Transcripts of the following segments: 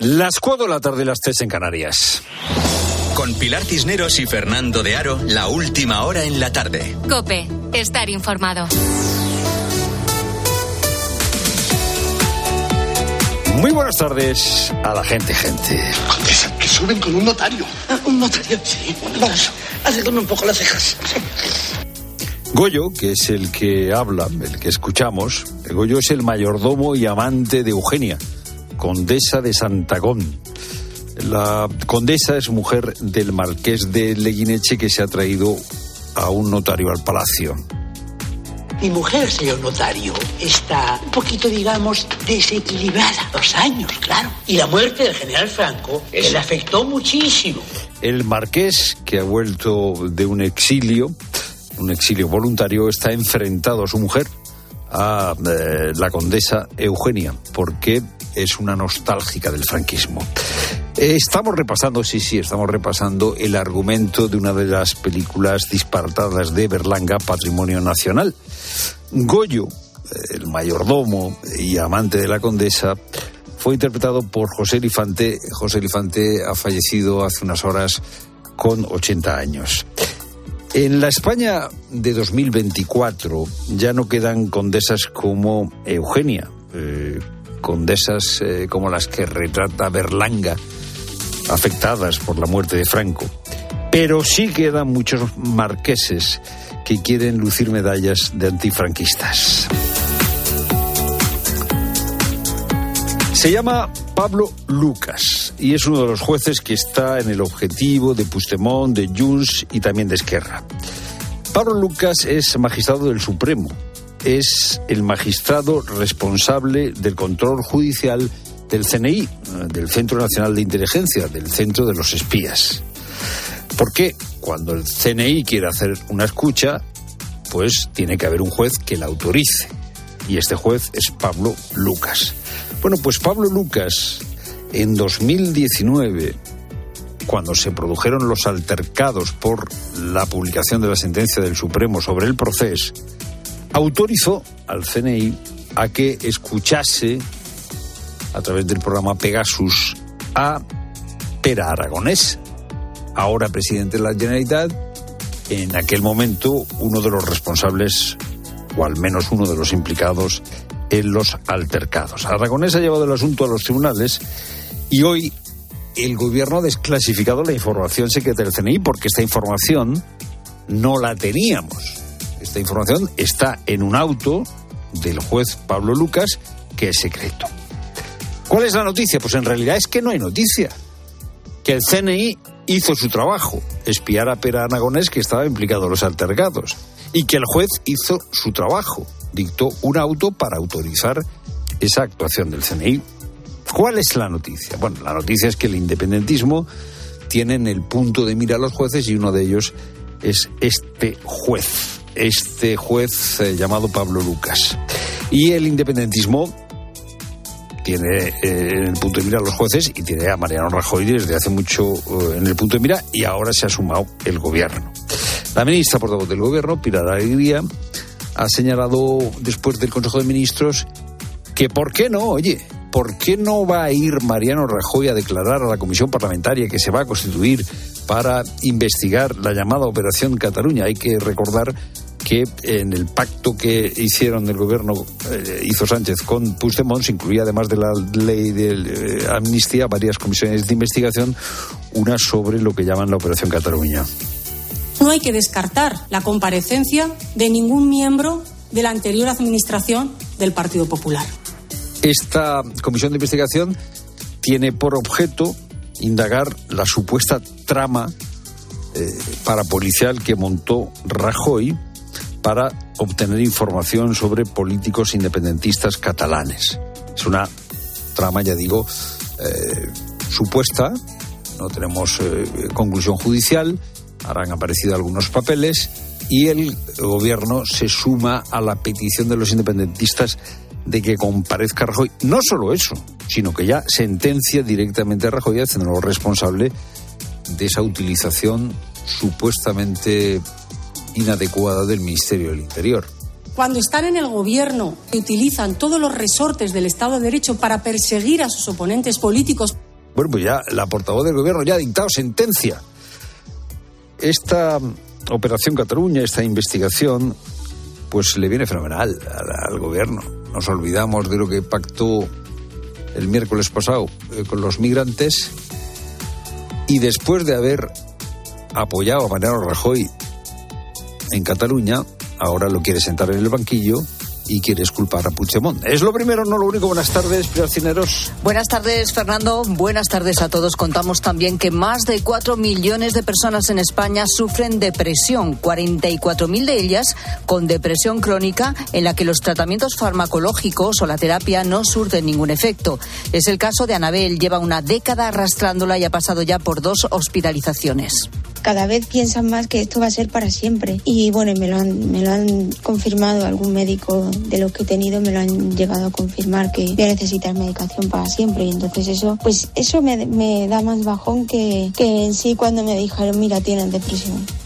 Las cuatro de la tarde, las tres en Canarias. Con Pilar Cisneros y Fernando de Aro, la última hora en la tarde. Cope, estar informado. Muy buenas tardes a la gente, gente. Condesa, que suben con un notario. Ah, un notario, sí. Vamos, acércame un poco las cejas. Goyo, que es el que habla, el que escuchamos, Goyo es el mayordomo y amante de Eugenia, condesa de Santagón. La condesa es mujer del marqués de Leguineche que se ha traído a un notario al palacio. Mi mujer, señor notario, está un poquito, digamos, desequilibrada. Dos años, claro. Y la muerte del general Franco le afectó muchísimo. El marqués, que ha vuelto de un exilio, un exilio voluntario, está enfrentado a su mujer, a eh, la condesa Eugenia, porque es una nostálgica del franquismo. Estamos repasando, sí, sí, estamos repasando el argumento de una de las películas disparatadas de Berlanga, Patrimonio Nacional. Goyo, el mayordomo y amante de la condesa, fue interpretado por José Elifante. José Elifante ha fallecido hace unas horas con 80 años. En la España de 2024 ya no quedan condesas como Eugenia, eh, condesas eh, como las que retrata Berlanga, afectadas por la muerte de Franco. Pero sí quedan muchos marqueses que quieren lucir medallas de antifranquistas. Se llama Pablo Lucas y es uno de los jueces que está en el objetivo de Puigdemont, de Junts y también de Esquerra. Pablo Lucas es magistrado del Supremo, es el magistrado responsable del control judicial del CNI, del Centro Nacional de Inteligencia, del Centro de los Espías. ¿Por qué? Cuando el CNI quiere hacer una escucha, pues tiene que haber un juez que la autorice. Y este juez es Pablo Lucas. Bueno, pues Pablo Lucas, en 2019, cuando se produjeron los altercados por la publicación de la sentencia del Supremo sobre el proceso, autorizó al CNI a que escuchase a través del programa Pegasus a Pera Aragonés, ahora presidente de la Generalitat, en aquel momento uno de los responsables, o al menos uno de los implicados en los altercados. Aragonés ha llevado el asunto a los tribunales y hoy el gobierno ha desclasificado la información secreta del CNI porque esta información no la teníamos. Esta información está en un auto del juez Pablo Lucas que es secreto. ¿Cuál es la noticia? Pues en realidad es que no hay noticia. Que el CNI hizo su trabajo, espiar a Pera Aragonés que estaba implicado en los altercados, y que el juez hizo su trabajo, dictó un auto para autorizar esa actuación del CNI. ¿Cuál es la noticia? Bueno, la noticia es que el independentismo tiene en el punto de mira a los jueces y uno de ellos es este juez, este juez eh, llamado Pablo Lucas. Y el independentismo tiene eh, en el punto de mira a los jueces y tiene a Mariano Rajoy desde hace mucho eh, en el punto de mira y ahora se ha sumado el gobierno. La ministra portavoz del gobierno, Pilar Alegría, ha señalado después del Consejo de Ministros que por qué no, oye, ¿por qué no va a ir Mariano Rajoy a declarar a la comisión parlamentaria que se va a constituir para investigar la llamada Operación Cataluña? Hay que recordar que en el pacto que hicieron el gobierno, eh, hizo Sánchez con Puigdemont, se incluía además de la ley de eh, amnistía varias comisiones de investigación, una sobre lo que llaman la Operación Cataluña. No hay que descartar la comparecencia de ningún miembro de la anterior administración del Partido Popular. Esta comisión de investigación tiene por objeto indagar la supuesta trama eh, parapolicial que montó Rajoy para obtener información sobre políticos independentistas catalanes. Es una trama, ya digo, eh, supuesta, no tenemos eh, conclusión judicial, habrán aparecido algunos papeles y el gobierno se suma a la petición de los independentistas de que comparezca Rajoy. No solo eso, sino que ya sentencia directamente a Rajoy haciéndolo responsable de esa utilización supuestamente inadecuada del Ministerio del Interior. Cuando están en el gobierno y utilizan todos los resortes del Estado de Derecho para perseguir a sus oponentes políticos, Bueno, pues ya la portavoz del gobierno ya ha dictado sentencia. Esta operación Cataluña, esta investigación, pues le viene fenomenal al, al gobierno. Nos olvidamos de lo que pactó el miércoles pasado eh, con los migrantes y después de haber apoyado a Mariano Rajoy en Cataluña, ahora lo quiere sentar en el banquillo y quieres culpar a Puigdemont. Es lo primero, no lo único. Buenas tardes, Cineros. Buenas tardes, Fernando. Buenas tardes a todos. Contamos también que más de 4 millones de personas en España sufren depresión, 44.000 de ellas con depresión crónica en la que los tratamientos farmacológicos o la terapia no surten ningún efecto. Es el caso de Anabel, lleva una década arrastrándola y ha pasado ya por dos hospitalizaciones cada vez piensan más que esto va a ser para siempre. Y bueno, me lo han, me lo han confirmado algún médico de los que he tenido, me lo han llegado a confirmar que voy a necesitar medicación para siempre. Y entonces eso, pues eso me, me da más bajón que, que en sí cuando me dijeron, mira, tienes depresión.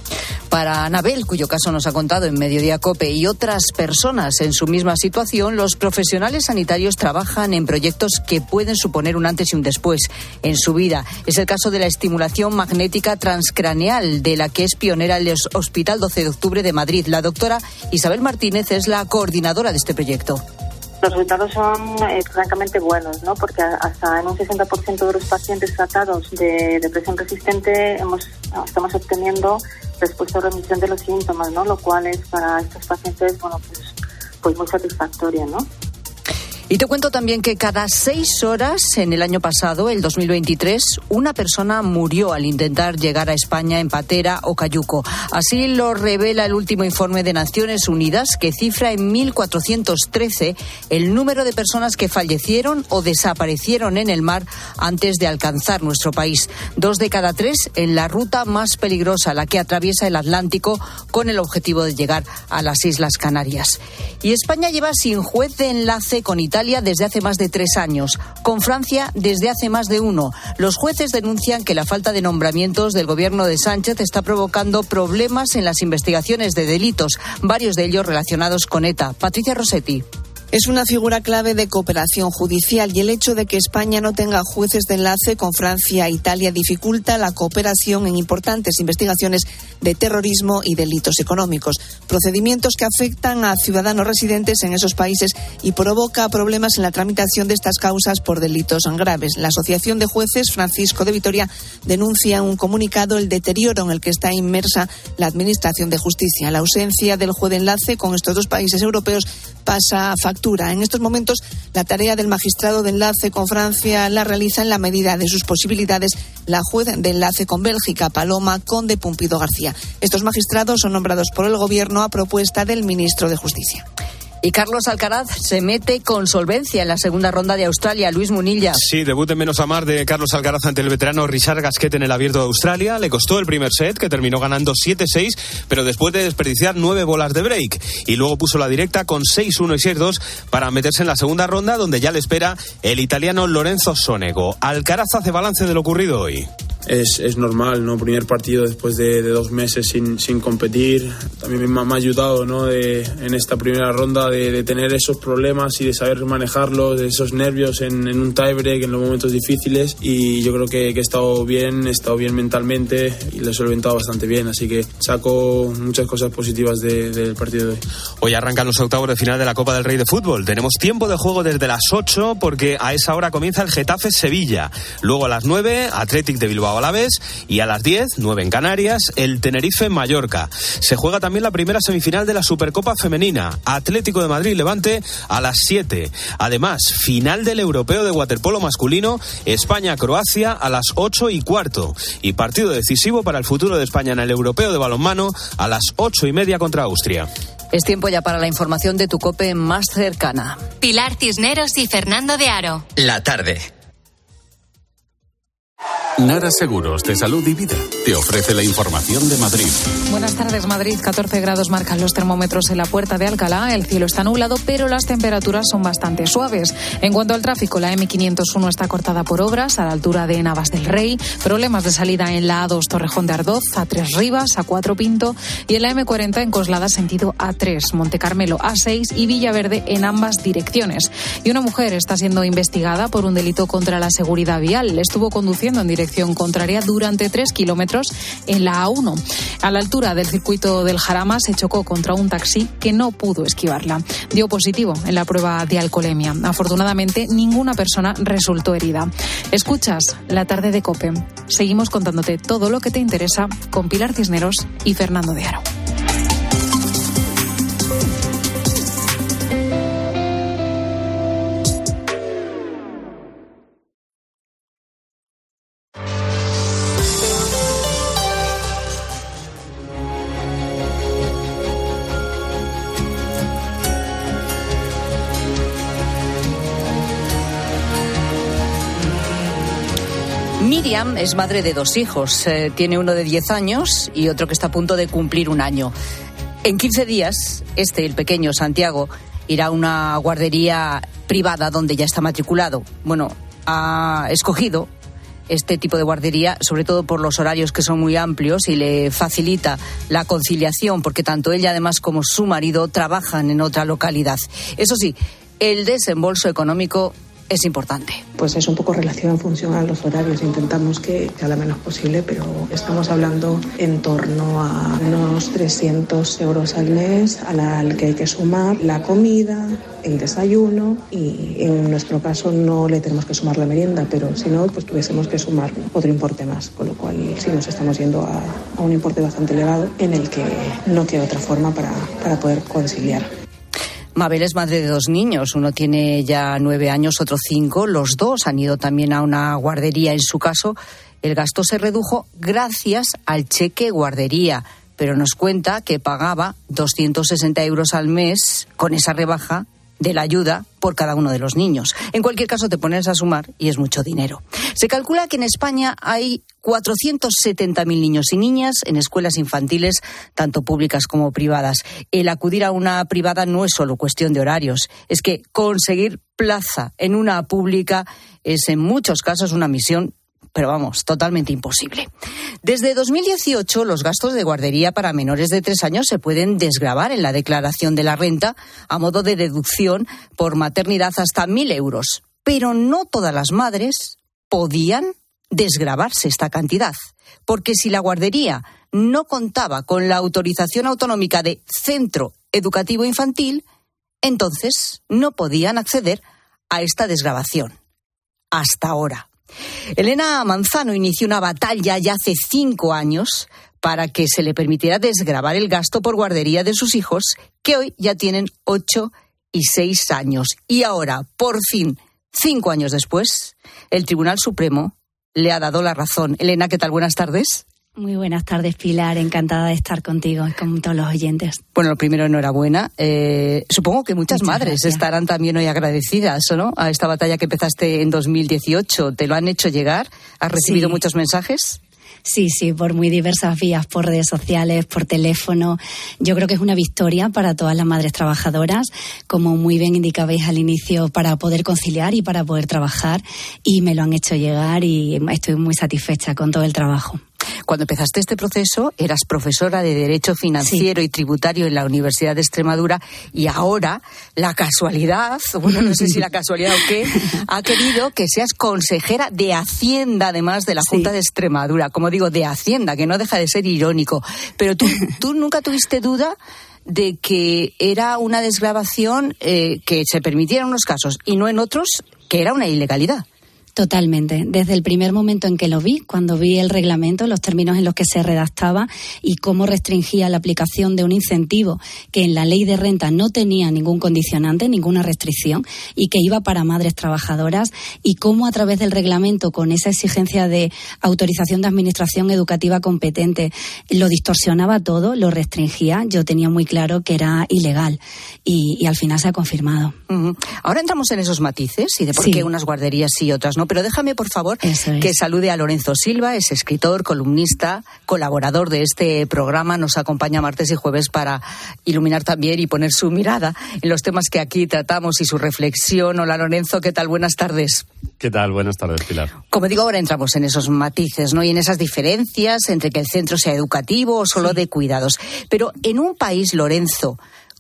Para Anabel, cuyo caso nos ha contado en Mediodía Cope, y otras personas en su misma situación, los profesionales sanitarios trabajan en proyectos que pueden suponer un antes y un después en su vida. Es el caso de la estimulación magnética transcraneal, de la que es pionera el Hospital 12 de Octubre de Madrid. La doctora Isabel Martínez es la coordinadora de este proyecto los resultados son eh, francamente buenos, ¿no? Porque hasta en un 60% de los pacientes tratados de depresión resistente hemos, estamos obteniendo respuesta o remisión de los síntomas, ¿no? Lo cual es para estos pacientes, bueno, pues, pues muy satisfactoria, ¿no? Y te cuento también que cada seis horas en el año pasado, el 2023, una persona murió al intentar llegar a España en patera o cayuco. Así lo revela el último informe de Naciones Unidas, que cifra en 1.413 el número de personas que fallecieron o desaparecieron en el mar antes de alcanzar nuestro país. Dos de cada tres en la ruta más peligrosa, la que atraviesa el Atlántico, con el objetivo de llegar a las Islas Canarias. Y España lleva sin juez de enlace con Italia Italia desde hace más de tres años, con Francia desde hace más de uno. Los jueces denuncian que la falta de nombramientos del gobierno de Sánchez está provocando problemas en las investigaciones de delitos, varios de ellos relacionados con ETA. Patricia Rossetti. Es una figura clave de cooperación judicial y el hecho de que España no tenga jueces de enlace con Francia e Italia dificulta la cooperación en importantes investigaciones de terrorismo y delitos económicos, procedimientos que afectan a ciudadanos residentes en esos países y provoca problemas en la tramitación de estas causas por delitos graves. La Asociación de Jueces Francisco de Vitoria denuncia en un comunicado el deterioro en el que está inmersa la Administración de Justicia. La ausencia del juez de enlace con estos dos países europeos pasa factura. En estos momentos, la tarea del magistrado de enlace con Francia la realiza en la medida de sus posibilidades la juez de enlace con Bélgica, Paloma Conde Pumpido García. Estos magistrados son nombrados por el Gobierno a propuesta del ministro de Justicia. Y Carlos Alcaraz se mete con solvencia en la segunda ronda de Australia. Luis Munilla. Sí, debut en menos a mar de Carlos Alcaraz ante el veterano Richard Gasquet en el abierto de Australia. Le costó el primer set, que terminó ganando 7-6, pero después de desperdiciar nueve bolas de break. Y luego puso la directa con 6-1 y 6-2 para meterse en la segunda ronda, donde ya le espera el italiano Lorenzo Sonego. Alcaraz hace balance de lo ocurrido hoy es, es, normal, ¿no? Primer partido después de, de dos meses sin, sin, competir. También me, ha ayudado, ¿no? De, en esta primera ronda de, de, tener esos problemas y de saber manejarlos, de esos nervios en, en, un tiebreak, en los momentos difíciles. Y yo creo que, que, he estado bien, he estado bien mentalmente y lo he solventado bastante bien. Así que saco muchas cosas positivas del partido de hoy. Hoy arrancan los octavos de final de la Copa del Rey de Fútbol. Tenemos tiempo de juego desde las 8 porque a esa hora comienza el Getafe Sevilla. Luego a las 9, Athletic de Bilbao a la vez y a las 10, 9 en Canarias, el Tenerife Mallorca. Se juega también la primera semifinal de la Supercopa Femenina, Atlético de Madrid Levante a las 7. Además, final del Europeo de Waterpolo masculino, España-Croacia a las 8 y cuarto. Y partido decisivo para el futuro de España en el Europeo de Balonmano a las 8 y media contra Austria. Es tiempo ya para la información de tu cope más cercana. Pilar Cisneros y Fernando de Aro. La tarde. Nara Seguros de Salud y Vida te ofrece la información de Madrid. Buenas tardes, Madrid. 14 grados marcan los termómetros en la puerta de Alcalá. El cielo está nublado, pero las temperaturas son bastante suaves. En cuanto al tráfico, la M501 está cortada por obras a la altura de Navas del Rey. Problemas de salida en la A2 Torrejón de Ardoz, A3 Rivas, A4 Pinto y en la M40 en Coslada sentido A3, Monte Carmelo A6 y Villaverde en ambas direcciones. Y una mujer está siendo investigada por un delito contra la seguridad vial. Estuvo conduciendo en dirección contraria durante tres kilómetros en la A1. A la altura del circuito del Jarama se chocó contra un taxi que no pudo esquivarla. Dio positivo en la prueba de alcoholemia. Afortunadamente, ninguna persona resultó herida. Escuchas la tarde de Cope. Seguimos contándote todo lo que te interesa con Pilar Cisneros y Fernando de Aro. Es madre de dos hijos. Eh, tiene uno de 10 años y otro que está a punto de cumplir un año. En 15 días, este, el pequeño Santiago, irá a una guardería privada donde ya está matriculado. Bueno, ha escogido este tipo de guardería, sobre todo por los horarios que son muy amplios y le facilita la conciliación, porque tanto ella además como su marido trabajan en otra localidad. Eso sí, el desembolso económico es importante. Pues es un poco relación en función a los horarios. Intentamos que sea lo menos posible, pero estamos hablando en torno a unos 300 euros al mes al que hay que sumar la comida, el desayuno y en nuestro caso no le tenemos que sumar la merienda, pero si no, pues tuviésemos que sumar otro importe más, con lo cual sí nos estamos yendo a, a un importe bastante elevado en el que no queda otra forma para, para poder conciliar. Mabel es madre de dos niños, uno tiene ya nueve años, otro cinco. Los dos han ido también a una guardería. En su caso, el gasto se redujo gracias al cheque guardería, pero nos cuenta que pagaba 260 euros al mes con esa rebaja de la ayuda por cada uno de los niños. En cualquier caso, te pones a sumar y es mucho dinero. Se calcula que en España hay 470.000 niños y niñas en escuelas infantiles, tanto públicas como privadas. El acudir a una privada no es solo cuestión de horarios, es que conseguir plaza en una pública es en muchos casos una misión pero vamos, totalmente imposible. Desde 2018, los gastos de guardería para menores de tres años se pueden desgravar en la declaración de la renta a modo de deducción por maternidad hasta mil euros. Pero no todas las madres podían desgravarse esta cantidad, porque si la guardería no contaba con la autorización autonómica de centro educativo infantil, entonces no podían acceder a esta desgrabación. Hasta ahora. Elena Manzano inició una batalla ya hace cinco años para que se le permitiera desgravar el gasto por guardería de sus hijos, que hoy ya tienen ocho y seis años. Y ahora, por fin, cinco años después, el Tribunal Supremo le ha dado la razón. Elena, ¿qué tal? Buenas tardes. Muy buenas tardes, Pilar. Encantada de estar contigo y con todos los oyentes. Bueno, lo primero, enhorabuena. Eh, supongo que muchas, madres estarán también hoy agradecidas ¿no? a esta batalla que empezaste en 2018. ¿Te lo han hecho llegar? ¿Has recibido muchos mensajes? Sí, sí, por muy diversas vías, por redes sociales, por teléfono. Yo creo que es una victoria para todas las madres trabajadoras, como muy bien indicabais al inicio, para poder conciliar y para poder trabajar. Y me lo han hecho llegar y estoy muy satisfecha con todo el trabajo. Cuando empezaste este proceso, eras profesora de Derecho Financiero y Tributario en la Universidad de Extremadura y ahora la casualidad, bueno, no sé si la casualidad o qué, ha querido que seas consejera de Hacienda, además de la Junta de Extremadura. Como digo, de Hacienda, que no deja de ser irónico. Pero tú, tú nunca tuviste duda de que era una desgrabación eh, que se permitiera en unos casos y no en otros, que era una ilegalidad. Totalmente. Desde el primer momento en que lo vi, cuando vi el reglamento, los términos en los que se redactaba y cómo restringía la aplicación de un incentivo que en la ley de renta no tenía ningún condicionante, ninguna restricción y que iba para madres trabajadoras y cómo a través del reglamento, con esa exigencia de autorización de administración educativa competente, lo distorsionaba todo, lo restringía, yo tenía muy claro que era ilegal y, al final se ha confirmado. Ahora entramos en esos matices y de por qué unas guarderías sí y otras no ¿no? Pero déjame, por favor, que salude a Lorenzo Silva, es escritor, columnista, colaborador de este programa, nos acompaña martes y jueves para iluminar también y poner su mirada en los temas que aquí tratamos y su reflexión. Hola Lorenzo, ¿qué tal? Buenas tardes. ¿Qué tal? Buenas tardes, Pilar. Como digo, ahora entramos en esos matices, ¿no? Y en esas diferencias entre que el centro sea educativo o solo de cuidados. Pero en un país, Lorenzo,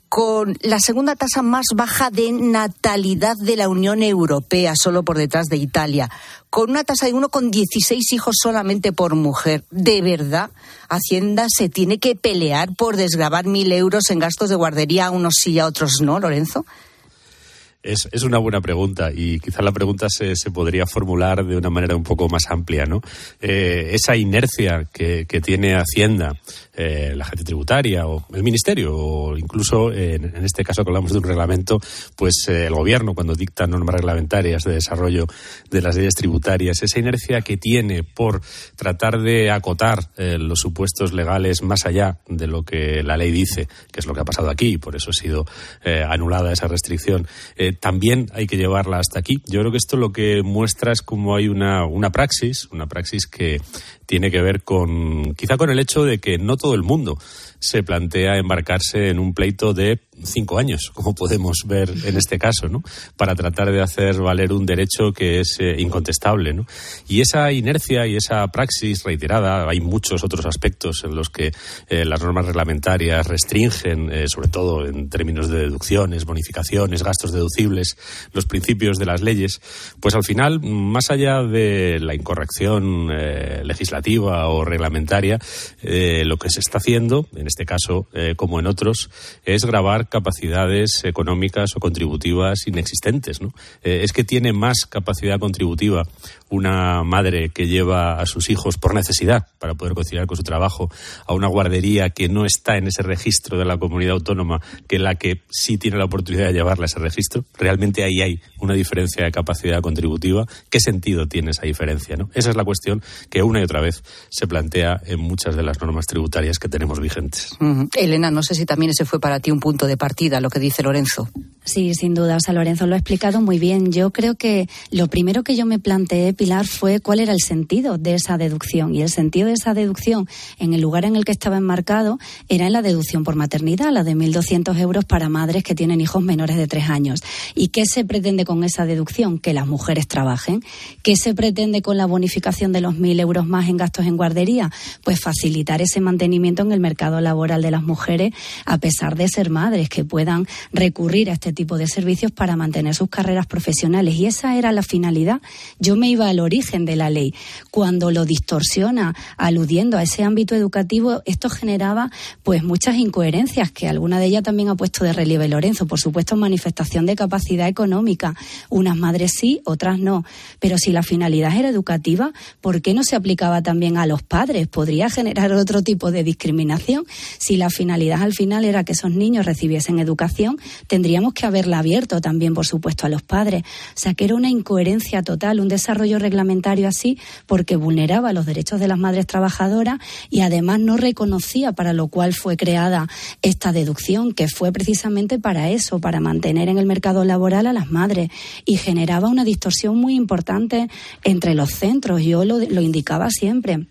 con la segunda tasa más baja de natalidad de la Unión Europea, solo por detrás de Italia, con una tasa de uno con 16 hijos solamente por mujer. ¿De verdad Hacienda se tiene que pelear por desgravar mil euros en gastos de guardería a unos sí y a otros no, Lorenzo? Es, una buena pregunta y quizás la pregunta se, se, podría formular de una manera un poco más amplia, ¿no? Eh, esa inercia que, que tiene Hacienda, eh, la agencia tributaria o el ministerio o incluso en, en, este caso que hablamos de un reglamento, pues eh, el gobierno cuando dicta normas reglamentarias de desarrollo de las leyes tributarias, esa inercia que tiene por tratar de acotar eh, los supuestos legales más allá de lo que la ley dice, que es lo que ha pasado aquí y por eso ha sido eh, anulada esa restricción también hay que llevarla hasta aquí. Yo creo que esto lo que muestra es como hay una, una praxis, una praxis que tiene que ver con, quizá con el hecho de que no todo el mundo se plantea embarcarse en un pleito de cinco años, como podemos ver en este caso, ¿no? Para tratar de hacer valer un derecho que es eh, incontestable, ¿no? Y esa inercia y esa praxis reiterada, hay muchos otros aspectos en los que eh, las normas reglamentarias restringen, eh, sobre todo en términos de deducciones, bonificaciones, gastos deducibles, los principios de las leyes, pues al final, más allá de la incorrección legislativa o reglamentaria, lo que se está haciendo, en este caso como en otros, es grabar capacidades económicas o contributivas inexistentes. Eh, es que tiene más capacidad contributiva una madre que lleva a sus hijos por necesidad para poder conciliar con su trabajo a una guardería que no está en ese registro de la comunidad autónoma que la que sí tiene la oportunidad de llevarla a ese registro. Realmente ahí hay una diferencia de capacidad contributiva. ¿Qué sentido tiene esa diferencia? ¿no? Esa es la cuestión que una y otra vez se plantea en muchas de las normas tributarias que tenemos vigentes. Elena, no sé si también ese fue para ti un punto de partida, lo que dice Lorenzo. Sí, sin duda. O sea, Lorenzo lo ha explicado muy bien. Yo creo que lo primero que yo me planteé, Pilar, fue cuál era el sentido de esa deducción. Y el sentido de esa deducción, en el lugar en el que estaba enmarcado, era en la deducción por maternidad, la de 1.200 euros para madres que tienen hijos menores de tres años. ¿Y qué se pretende con esa deducción? Que las mujeres trabajen. ¿Qué se pretende con la bonificación de los 1.000 euros más en gastos en guardería? Pues facilitar ese mantenimiento en el mercado laboral de las mujeres, a pesar de ser madres, que puedan recurrir a este tipo de servicios para mantener sus carreras profesionales. Y esa era la finalidad. Yo me iba al origen de la ley. Cuando lo distorsiona, aludiendo a ese ámbito educativo, esto generaba pues muchas incoherencias, que alguna de ellas también ha puesto de relieve Lorenzo. Por supuesto, manifestación de capacidad económica. Unas madres sí, otras no. Pero si la finalidad era educativa, ¿por qué no se aplicaba también a los padres? Podría generar otro tipo de discriminación. Si la finalidad al final era que esos niños recibiesen educación, tendríamos que haberla abierto también, por supuesto, a los padres. O sea, que era una incoherencia total, un desarrollo reglamentario así, porque vulneraba los derechos de las madres trabajadoras y además no reconocía para lo cual fue creada esta deducción, que fue precisamente para eso, para mantener en el mercado laboral a las madres y generaba una distorsión muy importante entre los centros. Yo lo, lo indicaba siempre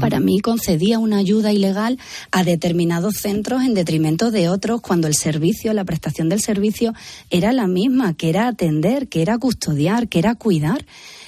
para mí concedía una ayuda ilegal a determinados centros en detrimento de otros cuando el servicio, la prestación del servicio era la misma, que era atender, que era custodiar, que era cuidar.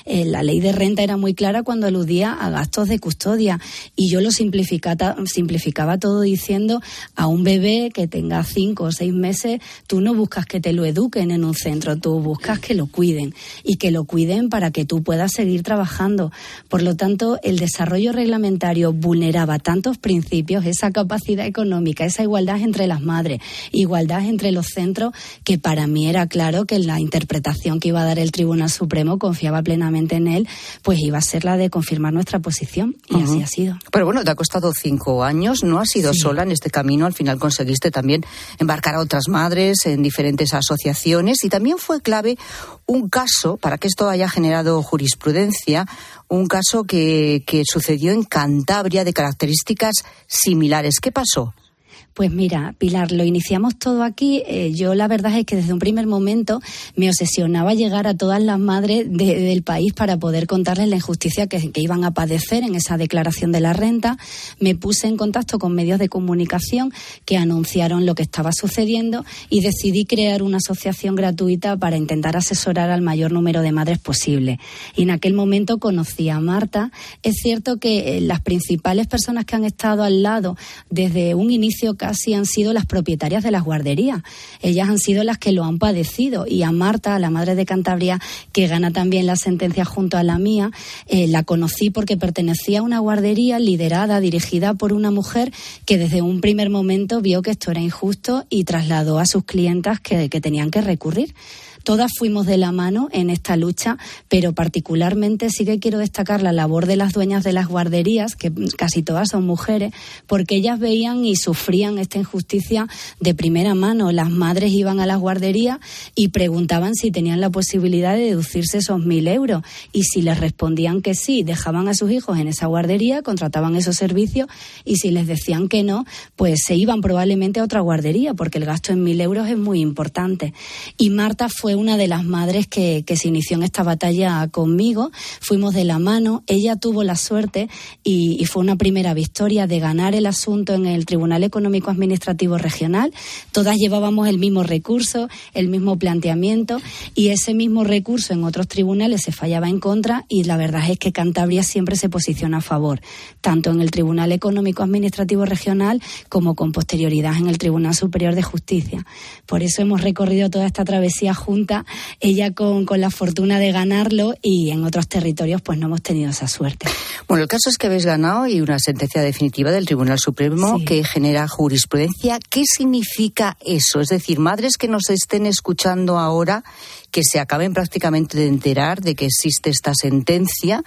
Eh, la ley de renta era muy clara cuando aludía a gastos de custodia y yo lo simplificaba, simplificaba todo diciendo a un bebé que tenga cinco o seis meses, tú no buscas que te lo eduquen en un centro, tú buscas que lo cuiden y que lo cuiden para que tú puedas seguir trabajando. Por lo tanto, el desarrollo reglamentario vulneraba tantos principios, esa capacidad económica, esa igualdad entre las madres, igualdad entre los centros, que para mí era claro que la interpretación que iba a dar el Tribunal Supremo confiaba plenamente en él, pues iba a ser la de confirmar nuestra posición. Y así ha sido. Pero bueno, te ha costado cinco años, no has sido sola en este camino, al final conseguiste también embarcar a otras madres en diferentes asociaciones y también fue clave un caso, para que esto haya generado jurisprudencia, un caso que, que sucedió en Cantabria de características similares. ¿Qué pasó? Pues mira, Pilar, lo iniciamos todo aquí. Eh, yo la verdad es que desde un primer momento me obsesionaba llegar a todas las madres del país para poder contarles la injusticia que, que, iban a padecer en esa declaración de la renta. Me puse en contacto con medios de comunicación que anunciaron lo que estaba sucediendo y decidí crear una asociación gratuita para intentar asesorar al mayor número de madres posible. Y en aquel momento conocí a Marta. Es cierto que eh, las principales personas que han estado al lado desde un inicio casi han sido las propietarias de las guarderías. Ellas han sido las que lo han padecido y a Marta, la madre de Cantabria, que gana también la sentencia junto a la mía, eh, la conocí porque pertenecía a una guardería liderada, dirigida por una mujer que desde un primer momento vio que esto era injusto y trasladó a sus clientas que tenían que recurrir. Todas fuimos de la mano en esta lucha, pero particularmente sí que quiero destacar la labor de las dueñas de las guarderías, que casi todas son mujeres, porque ellas veían y sufrían esta injusticia de primera mano. Las madres iban a las guarderías y preguntaban si tenían la posibilidad de deducirse esos mil euros. Y si les respondían que sí, dejaban a sus hijos en esa guardería, contrataban esos servicios, y si les decían que no, pues se iban probablemente a otra guardería, porque el gasto en mil euros es muy importante. Y Marta fue una de las madres que, se inició en esta batalla conmigo. Fuimos de la mano. Ella tuvo la suerte y, fue una primera victoria de ganar el asunto en el Tribunal Económico Administrativo Regional. Todas llevábamos el mismo recurso, el mismo planteamiento y ese mismo recurso en otros tribunales se fallaba en contra y la verdad es que Cantabria siempre se posiciona a favor, tanto en el Tribunal Económico Administrativo Regional como con posterioridad en el Tribunal Superior de Justicia. Por eso hemos recorrido toda esta travesía juntos ella con, la fortuna de ganarlo y en otros territorios pues no hemos tenido esa suerte. Bueno, el caso es que habéis ganado y una sentencia definitiva del Tribunal Supremo que genera jurisprudencia. ¿Qué significa eso? Es decir, madres que nos estén escuchando ahora, que se acaben prácticamente de enterar de que existe esta sentencia,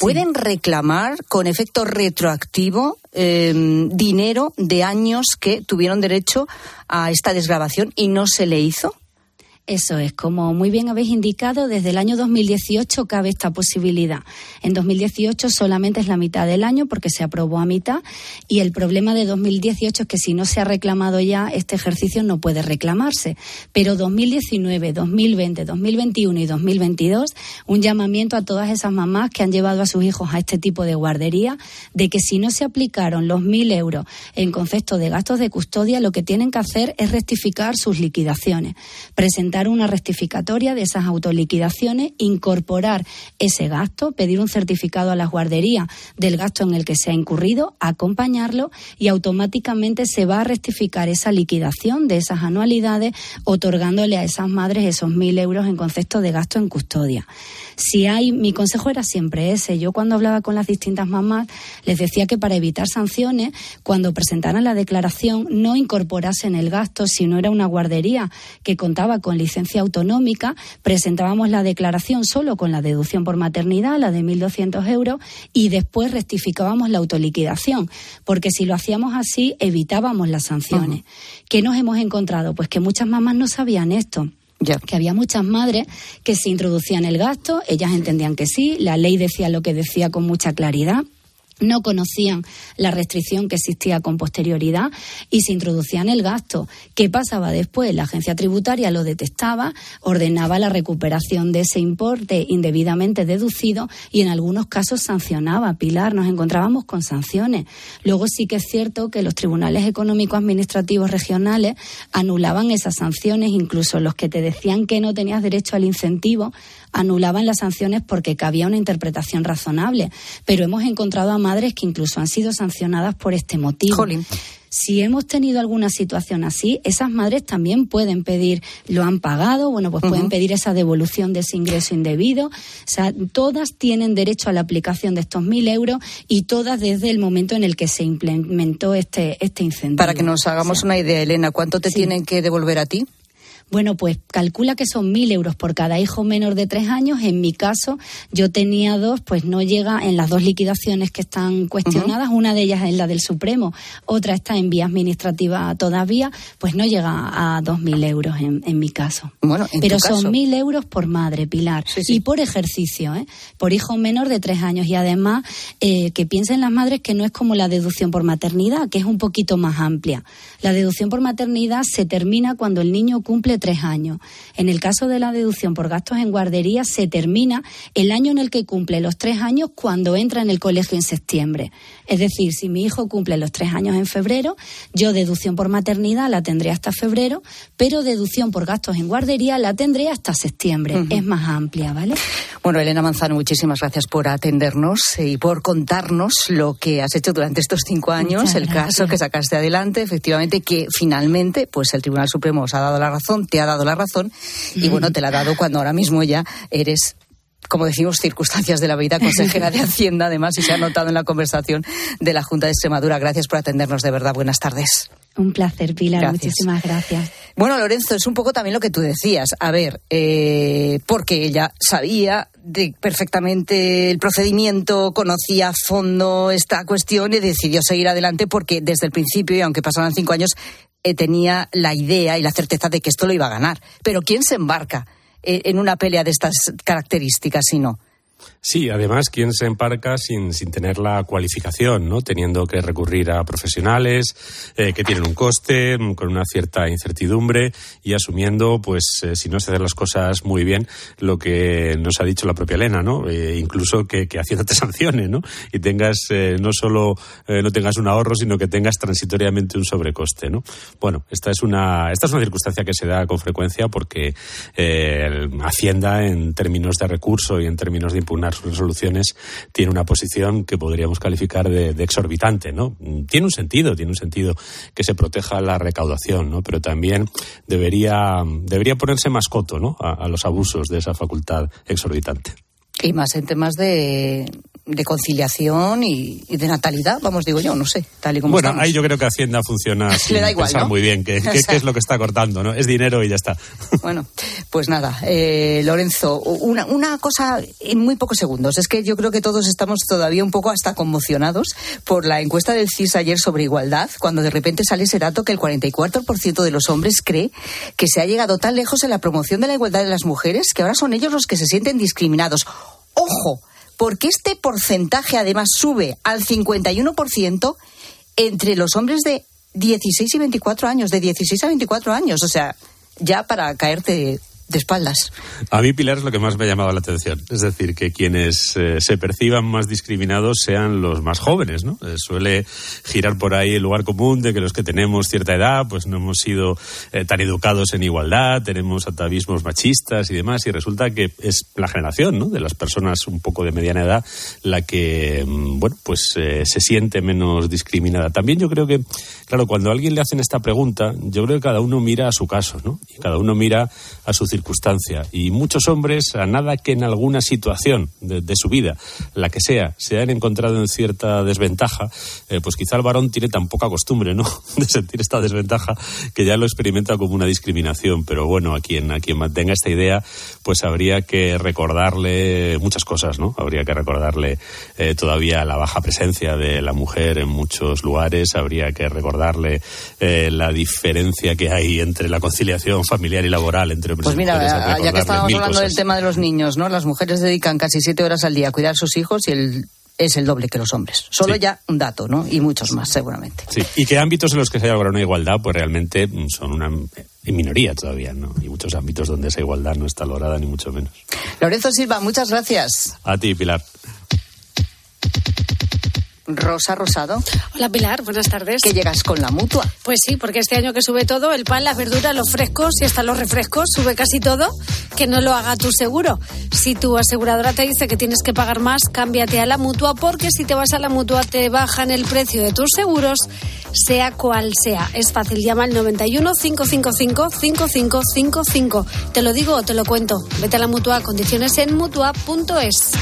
¿Pueden reclamar con efecto retroactivo em, dinero de años que tuvieron derecho a esta desgrabación y no se le hizo? Eso es, como muy bien habéis indicado, desde el año 2018 cabe esta posibilidad. En 2018 solamente es la mitad del año porque se aprobó a mitad y el problema de 2018 es que si no se ha reclamado ya este ejercicio no puede reclamarse. Pero 2019, 2020, 2021 y 2022, un llamamiento a todas esas mamás que han llevado a sus hijos a este tipo de guardería de que si no se aplicaron los mil euros en concepto de gastos de custodia, lo que tienen que hacer es rectificar sus liquidaciones, presentar una rectificatoria de esas autoliquidaciones, incorporar ese gasto, pedir un certificado a las guarderías del gasto en el que se ha incurrido, acompañarlo y automáticamente se va a rectificar esa liquidación de esas anualidades, otorgándole a esas madres esos mil euros en concepto de gasto en custodia. Si hay, mi consejo era siempre ese. Yo cuando hablaba con las distintas mamás les decía que para evitar sanciones, cuando presentaran la declaración no incorporasen el gasto si no era una guardería que contaba con licencia autonómica, presentábamos la declaración solo con la deducción por maternidad, la de 1.200 euros, y después rectificábamos la autoliquidación, porque si lo hacíamos así evitábamos las sanciones. ¿Qué nos hemos encontrado? Pues que muchas mamás no sabían esto. Que había muchas madres que se introducían el gasto, ellas entendían que sí, la ley decía lo que decía con mucha claridad, no conocían la restricción que existía con posterioridad y se introducían el gasto. ¿Qué pasaba después? La agencia tributaria lo detectaba, ordenaba la recuperación de ese importe indebidamente deducido y en algunos casos sancionaba. Pilar, nos encontrábamos con sanciones. Luego sí que es cierto que los tribunales económicos administrativos regionales anulaban esas sanciones, incluso los que te decían que no tenías derecho al incentivo anulaban las sanciones porque cabía una interpretación razonable. Pero hemos encontrado a madres que incluso han sido sancionadas por este motivo. Si hemos tenido alguna situación así, esas madres también pueden pedir, lo han pagado, bueno, pues pueden pedir esa devolución de ese ingreso indebido. O sea, todas tienen derecho a la aplicación de estos mil euros y todas desde el momento en el que se implementó este, este incentivo. Para que nos hagamos una idea, Elena, ¿cuánto te tienen que devolver a ti? Bueno, pues calcula que son mil euros por cada hijo menor de tres años. En mi caso, yo tenía dos, pues no llega en las dos liquidaciones que están cuestionadas. Una de ellas es la del Supremo, otra está en vía administrativa todavía, pues no llega a dos mil euros en, en mi caso. Bueno, en Pero tu son mil euros por madre, Pilar, y por ejercicio, ¿eh? por hijo menor de tres años. Y además, eh, que piensen las madres que no es como la deducción por maternidad, que es un poquito más amplia. La deducción por maternidad se termina cuando el niño cumple tres años. En el caso de la deducción por gastos en guardería, se termina el año en el que cumple los tres años cuando entra en el colegio en septiembre. Es decir, si mi hijo cumple los tres años en febrero, yo deducción por maternidad la tendré hasta febrero, pero deducción por gastos en guardería la tendré hasta septiembre. Es más amplia, ¿vale? Bueno, Elena Manzano, muchísimas gracias por atendernos y por contarnos lo que has hecho durante estos cinco años, el caso que sacaste adelante, efectivamente, que finalmente, pues el Tribunal Supremo os ha dado la razón, te ha dado la razón, y bueno, te la ha dado cuando ahora mismo ya eres como decimos, circunstancias de la vida, consejera de Hacienda, además, y se ha notado en la conversación de la Junta de Extremadura. Gracias por atendernos, de verdad. Buenas tardes. Un placer, Pilar. Gracias. Muchísimas gracias. Bueno, Lorenzo, es un poco también lo que tú decías. A ver, eh, porque ella sabía de perfectamente el procedimiento, conocía a fondo esta cuestión y decidió seguir adelante porque desde el principio, y aunque pasaran cinco años, eh, tenía la idea y la certeza de que esto lo iba a ganar. Pero ¿quién se embarca eh, en una pelea de estas características si no? Sí, además, ¿quién se emparca sin, sin tener la cualificación, ¿no? teniendo que recurrir a profesionales eh, que tienen un coste, mm, con una cierta incertidumbre y asumiendo, pues, eh, si no se hacen las cosas muy bien, lo que nos ha dicho la propia Elena, ¿no? Eh, incluso que, que Hacienda te sancione, ¿no? Y tengas, no solo no tengas un ahorro, sino que tengas transitoriamente un sobrecoste, ¿no? Bueno, esta es una, esta es una circunstancia que se da con frecuencia porque Hacienda, en términos de recurso y en términos de impugnar sus resoluciones, tiene una posición que podríamos calificar de, exorbitante, ¿no? Tiene un sentido, tiene un sentido que se proteja la recaudación, ¿no? Pero también debería, debería ponerse más coto, ¿no? A los abusos de esa facultad exorbitante. Y más en temas de, de conciliación y, y de natalidad, vamos, digo yo, no sé, tal y como bueno, estamos. ahí yo creo que Hacienda funciona Le da igual, ¿no? muy bien qué es lo que está cortando, ¿no? Es dinero y ya está. Bueno, pues nada, eh, Lorenzo, una, una cosa en muy pocos segundos. Es que yo creo que todos estamos todavía un poco hasta conmocionados por la encuesta del CIS ayer sobre igualdad, cuando de repente sale ese dato que el 44% de los hombres cree que se ha llegado tan lejos en la promoción de la igualdad de las mujeres que ahora son ellos los que se sienten discriminados. Ojo, porque este porcentaje además sube al 51% entre los hombres de 16 y 24 años, de 16 a 24 años, o sea, ya para caerte de espaldas. A mí, Pilar, es lo que más me ha llamado la atención. Es decir, que quienes eh, se perciban más discriminados sean los más jóvenes, ¿no? Eh, suele girar por ahí el lugar común de que los que tenemos cierta edad, pues no hemos sido eh, tan educados en igualdad, tenemos atavismos machistas y demás, y resulta que es la generación, ¿no? De las personas un poco de mediana edad la que, mm, bueno, pues se siente menos discriminada. También yo creo que, claro, cuando a alguien le hacen esta pregunta, yo creo que cada uno mira a su caso, ¿no? Y cada uno mira a su circunstancia. Y muchos hombres, a nada que en alguna situación de, de su vida, la que sea, se hayan encontrado en cierta desventaja, eh, pues quizá el varón tiene tan poca costumbre, ¿no? De sentir esta desventaja que ya lo experimenta como una discriminación. Pero bueno, a quien, a quien mantenga esta idea, pues habría que recordarle muchas cosas, ¿no? Habría que recordarle eh, todavía la baja presencia de la mujer en muchos lugares, habría que recordarle eh, la diferencia que hay entre la conciliación familiar y laboral entre hombres Pues y mira, hay ya que estábamos hablando cosas. del tema de los niños, ¿no? Las mujeres dedican casi siete horas al día a cuidar a sus hijos y el, es el doble que los hombres. Solo Sí. ya un dato, ¿no? Y muchos más, seguramente. Sí, y que ámbitos en los que se haya logrado una igualdad, pues realmente mm, son una en minoría todavía, ¿no? Y muchos ámbitos donde esa igualdad no está lograda, ni mucho menos. Lorenzo Silva, muchas gracias. A ti, Pilar. Rosa Rosado. Hola Pilar, buenas tardes. Que llegas con la mutua. Pues sí, porque este año que sube todo, el pan, las verduras, los frescos y hasta los refrescos, sube casi todo, que no lo haga tu seguro. Si tu aseguradora te dice que tienes que pagar más, cámbiate a la mutua, porque si te vas a la mutua te bajan el precio de tus seguros, sea cual sea. Es fácil, llama al 91 555 5555. Te lo digo o te lo cuento. Vete a la mutua, condiciones en mutua.es.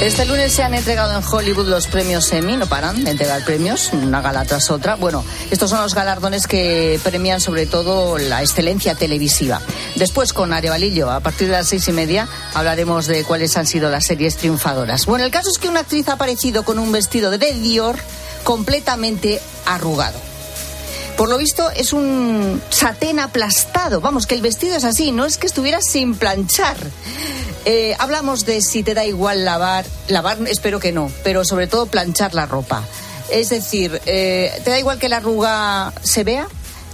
Este lunes se han entregado en Hollywood los premios Emmy, no paran de entregar premios, una gala tras otra. Bueno, estos son los galardones que premian sobre todo la excelencia televisiva. Después, con Arevalillo, a partir de las seis y media, hablaremos de cuáles han sido las series triunfadoras. Bueno, el caso es que una actriz ha aparecido con un vestido de Dior completamente arrugado. Por lo visto es un satén aplastado. Vamos, que el vestido es así, no es que estuviera sin planchar. Eh, hablamos de si te da igual lavar, lavar espero que no, pero sobre todo planchar la ropa. Es decir, eh, ¿te da igual que la arruga se vea?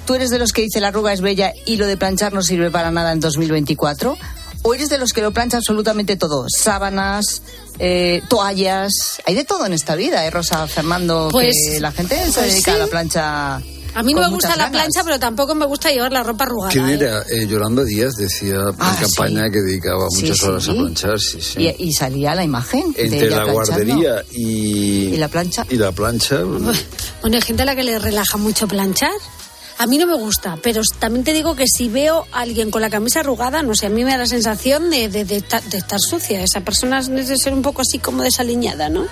¿Tú eres de los que dice la arruga es bella y lo de planchar no sirve para nada en 2024? ¿O eres de los que lo plancha absolutamente todo? Sábanas, eh, toallas, hay de todo en esta vida, ¿eh, Rosa Fernando? Pues- que la gente se pues dedica a la plancha. A mí no me gusta la ganas. plancha, pero tampoco me gusta llevar la ropa arrugada. ¿Quién ¿eh? era? Eh, Yolanda Díaz decía Ah, en campaña sí. que dedicaba Sí, muchas horas a planchar, sí, sí. Y, y salía la imagen. de Entre ella la guardería y, Y la plancha. y la plancha. Bueno, hay gente a la que le relaja mucho planchar. A mí no me gusta, pero también te digo que si veo a alguien con la camisa arrugada, no sé, a mí me da la sensación de, de- de estar, de estar sucia. Esa persona debe ser un poco así como desaliñada, ¿no?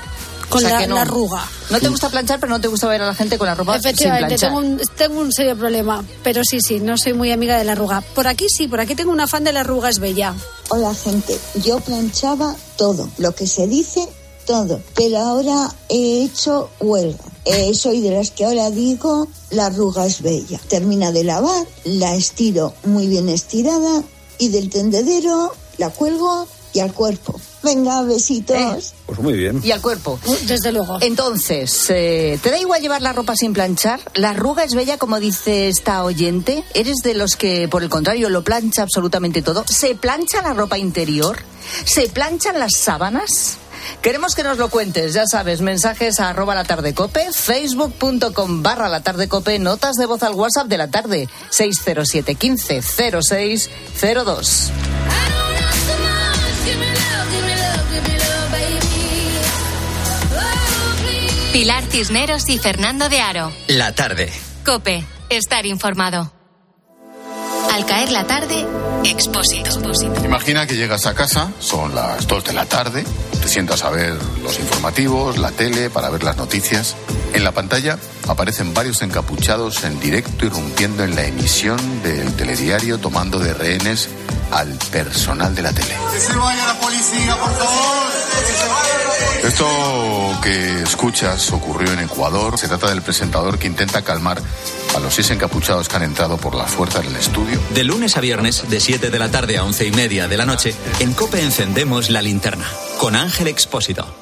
Con O sea la, que no. la arruga. No te gusta planchar, pero no te gusta ver a la gente con la ropa sin Efectivamente, planchar. tengo un, tengo un serio problema, pero sí, sí, no soy muy amiga de la arruga. Por aquí sí, por aquí tengo un afán de la arruga es bella. Hola gente, yo planchaba todo, lo que se dice, todo, pero ahora he hecho huelga. Eh, soy de las que ahora digo, la arruga es bella. Termina de lavar, la estiro muy bien estirada y del tendedero la cuelgo y al cuerpo. Venga, besitos. Pues muy bien. Y al cuerpo. Desde luego. Entonces, eh, ¿te da igual llevar la ropa sin planchar? ¿La arruga es bella, como dice esta oyente? ¿Eres de los que, por el contrario, lo plancha absolutamente todo? ¿Se plancha la ropa interior? ¿Se planchan las sábanas? Queremos que nos lo cuentes, ya sabes, mensajes a arroba la tarde cope, facebook.com barra la tarde cope, notas de voz al WhatsApp de la tarde, 607 15 06 02. Pilar Cisneros y Fernando de Aro. La tarde. Cope, estar informado. Al caer la tarde, Expósito. Imagina que llegas a casa, son las 2 de la tarde, te sientas a ver los informativos, la tele, para ver las noticias. En la pantalla aparecen varios encapuchados en directo irrumpiendo en la emisión del telediario tomando de rehenes al personal de la tele. Que se vaya la policía, por favor. Que se vaya la policía. Esto que escuchas ocurrió en Ecuador. Se trata del presentador que intenta calmar a los seis encapuchados que han entrado por la fuerza del estudio. De lunes a viernes, de 7 de la tarde a 11 y media de la noche, en Cope encendemos la linterna. Con Ángel Expósito.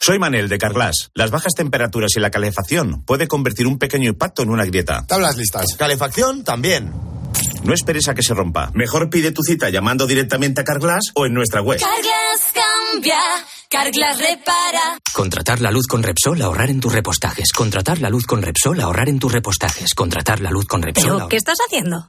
Soy Manel de Carglass. Las bajas temperaturas y la calefacción puede convertir un pequeño impacto en una grieta. Tablas listas. Calefacción también. No esperes a que se rompa. Mejor pide tu cita llamando directamente a Carglass o en nuestra web. Carglass cambia, Carglass repara. Contratar la luz con Repsol, ahorrar en tus repostajes. Contratar la luz con Repsol, ahorrar en tus repostajes. Contratar la luz con Repsol. ¿Pero qué estás haciendo?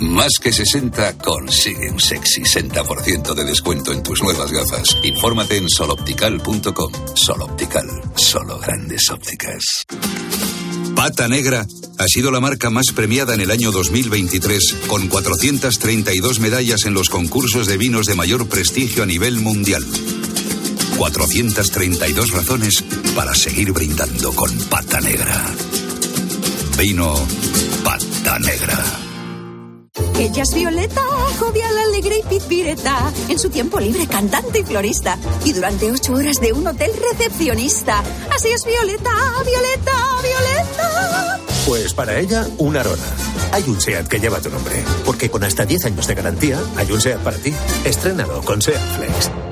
Más que 60 consigue un sexy 60% de descuento en tus nuevas gafas. Infórmate en soloptical.com. Soloptical, solo grandes ópticas. Pata Negra ha sido la marca más premiada en el año 2023 con 432 medallas en los concursos de vinos de mayor prestigio a nivel mundial. 432 razones para seguir brindando con Pata Negra. Vino Pata Negra. Ella es Violeta, jovial, alegre y pizpireta. En su tiempo libre, cantante y florista. Y durante ocho horas de un hotel recepcionista. Así es Violeta, Violeta, Violeta. Pues para ella, una Arona. Hay un SEAT que lleva tu nombre. Porque con hasta 10 años de garantía, hay un SEAT para ti. Estrénalo con SEAT Flex.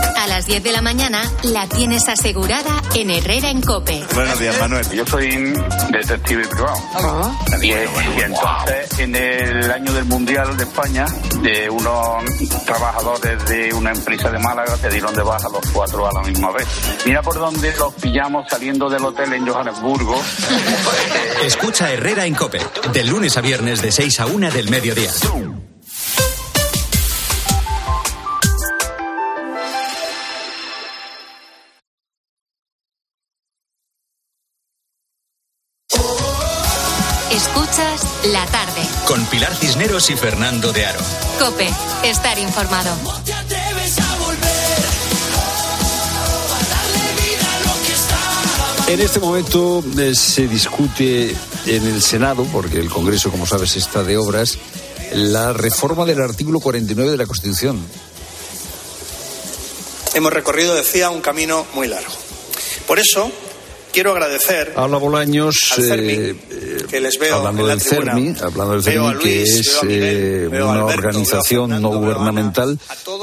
A las 10 de la mañana la tienes asegurada en Herrera en Cope. Buenos días, Manuel. Yo soy detective privado. Y, y entonces, en el año del Mundial de España, de unos trabajadores de una empresa de Málaga te dieron de baja los cuatro a la misma vez. Mira por dónde los pillamos saliendo del hotel en Johannesburgo. Escucha Herrera en Cope, de lunes a viernes de 6 a 1 del mediodía. Escuchas la tarde. Con Pilar Cisneros y Fernando de Aro. Cope, estar informado. En este momento eh, se discute en el Senado, porque el Congreso, como sabes, está de obras, la reforma del artículo 49 de la Constitución. Hemos recorrido, decía, un camino muy largo. Por eso, quiero agradecer Habla Bolaños, al CERMI, eh, que les veo hablando en la del tribuna. Hablando del que es Miguel, eh, una Alberto, organización no gubernamental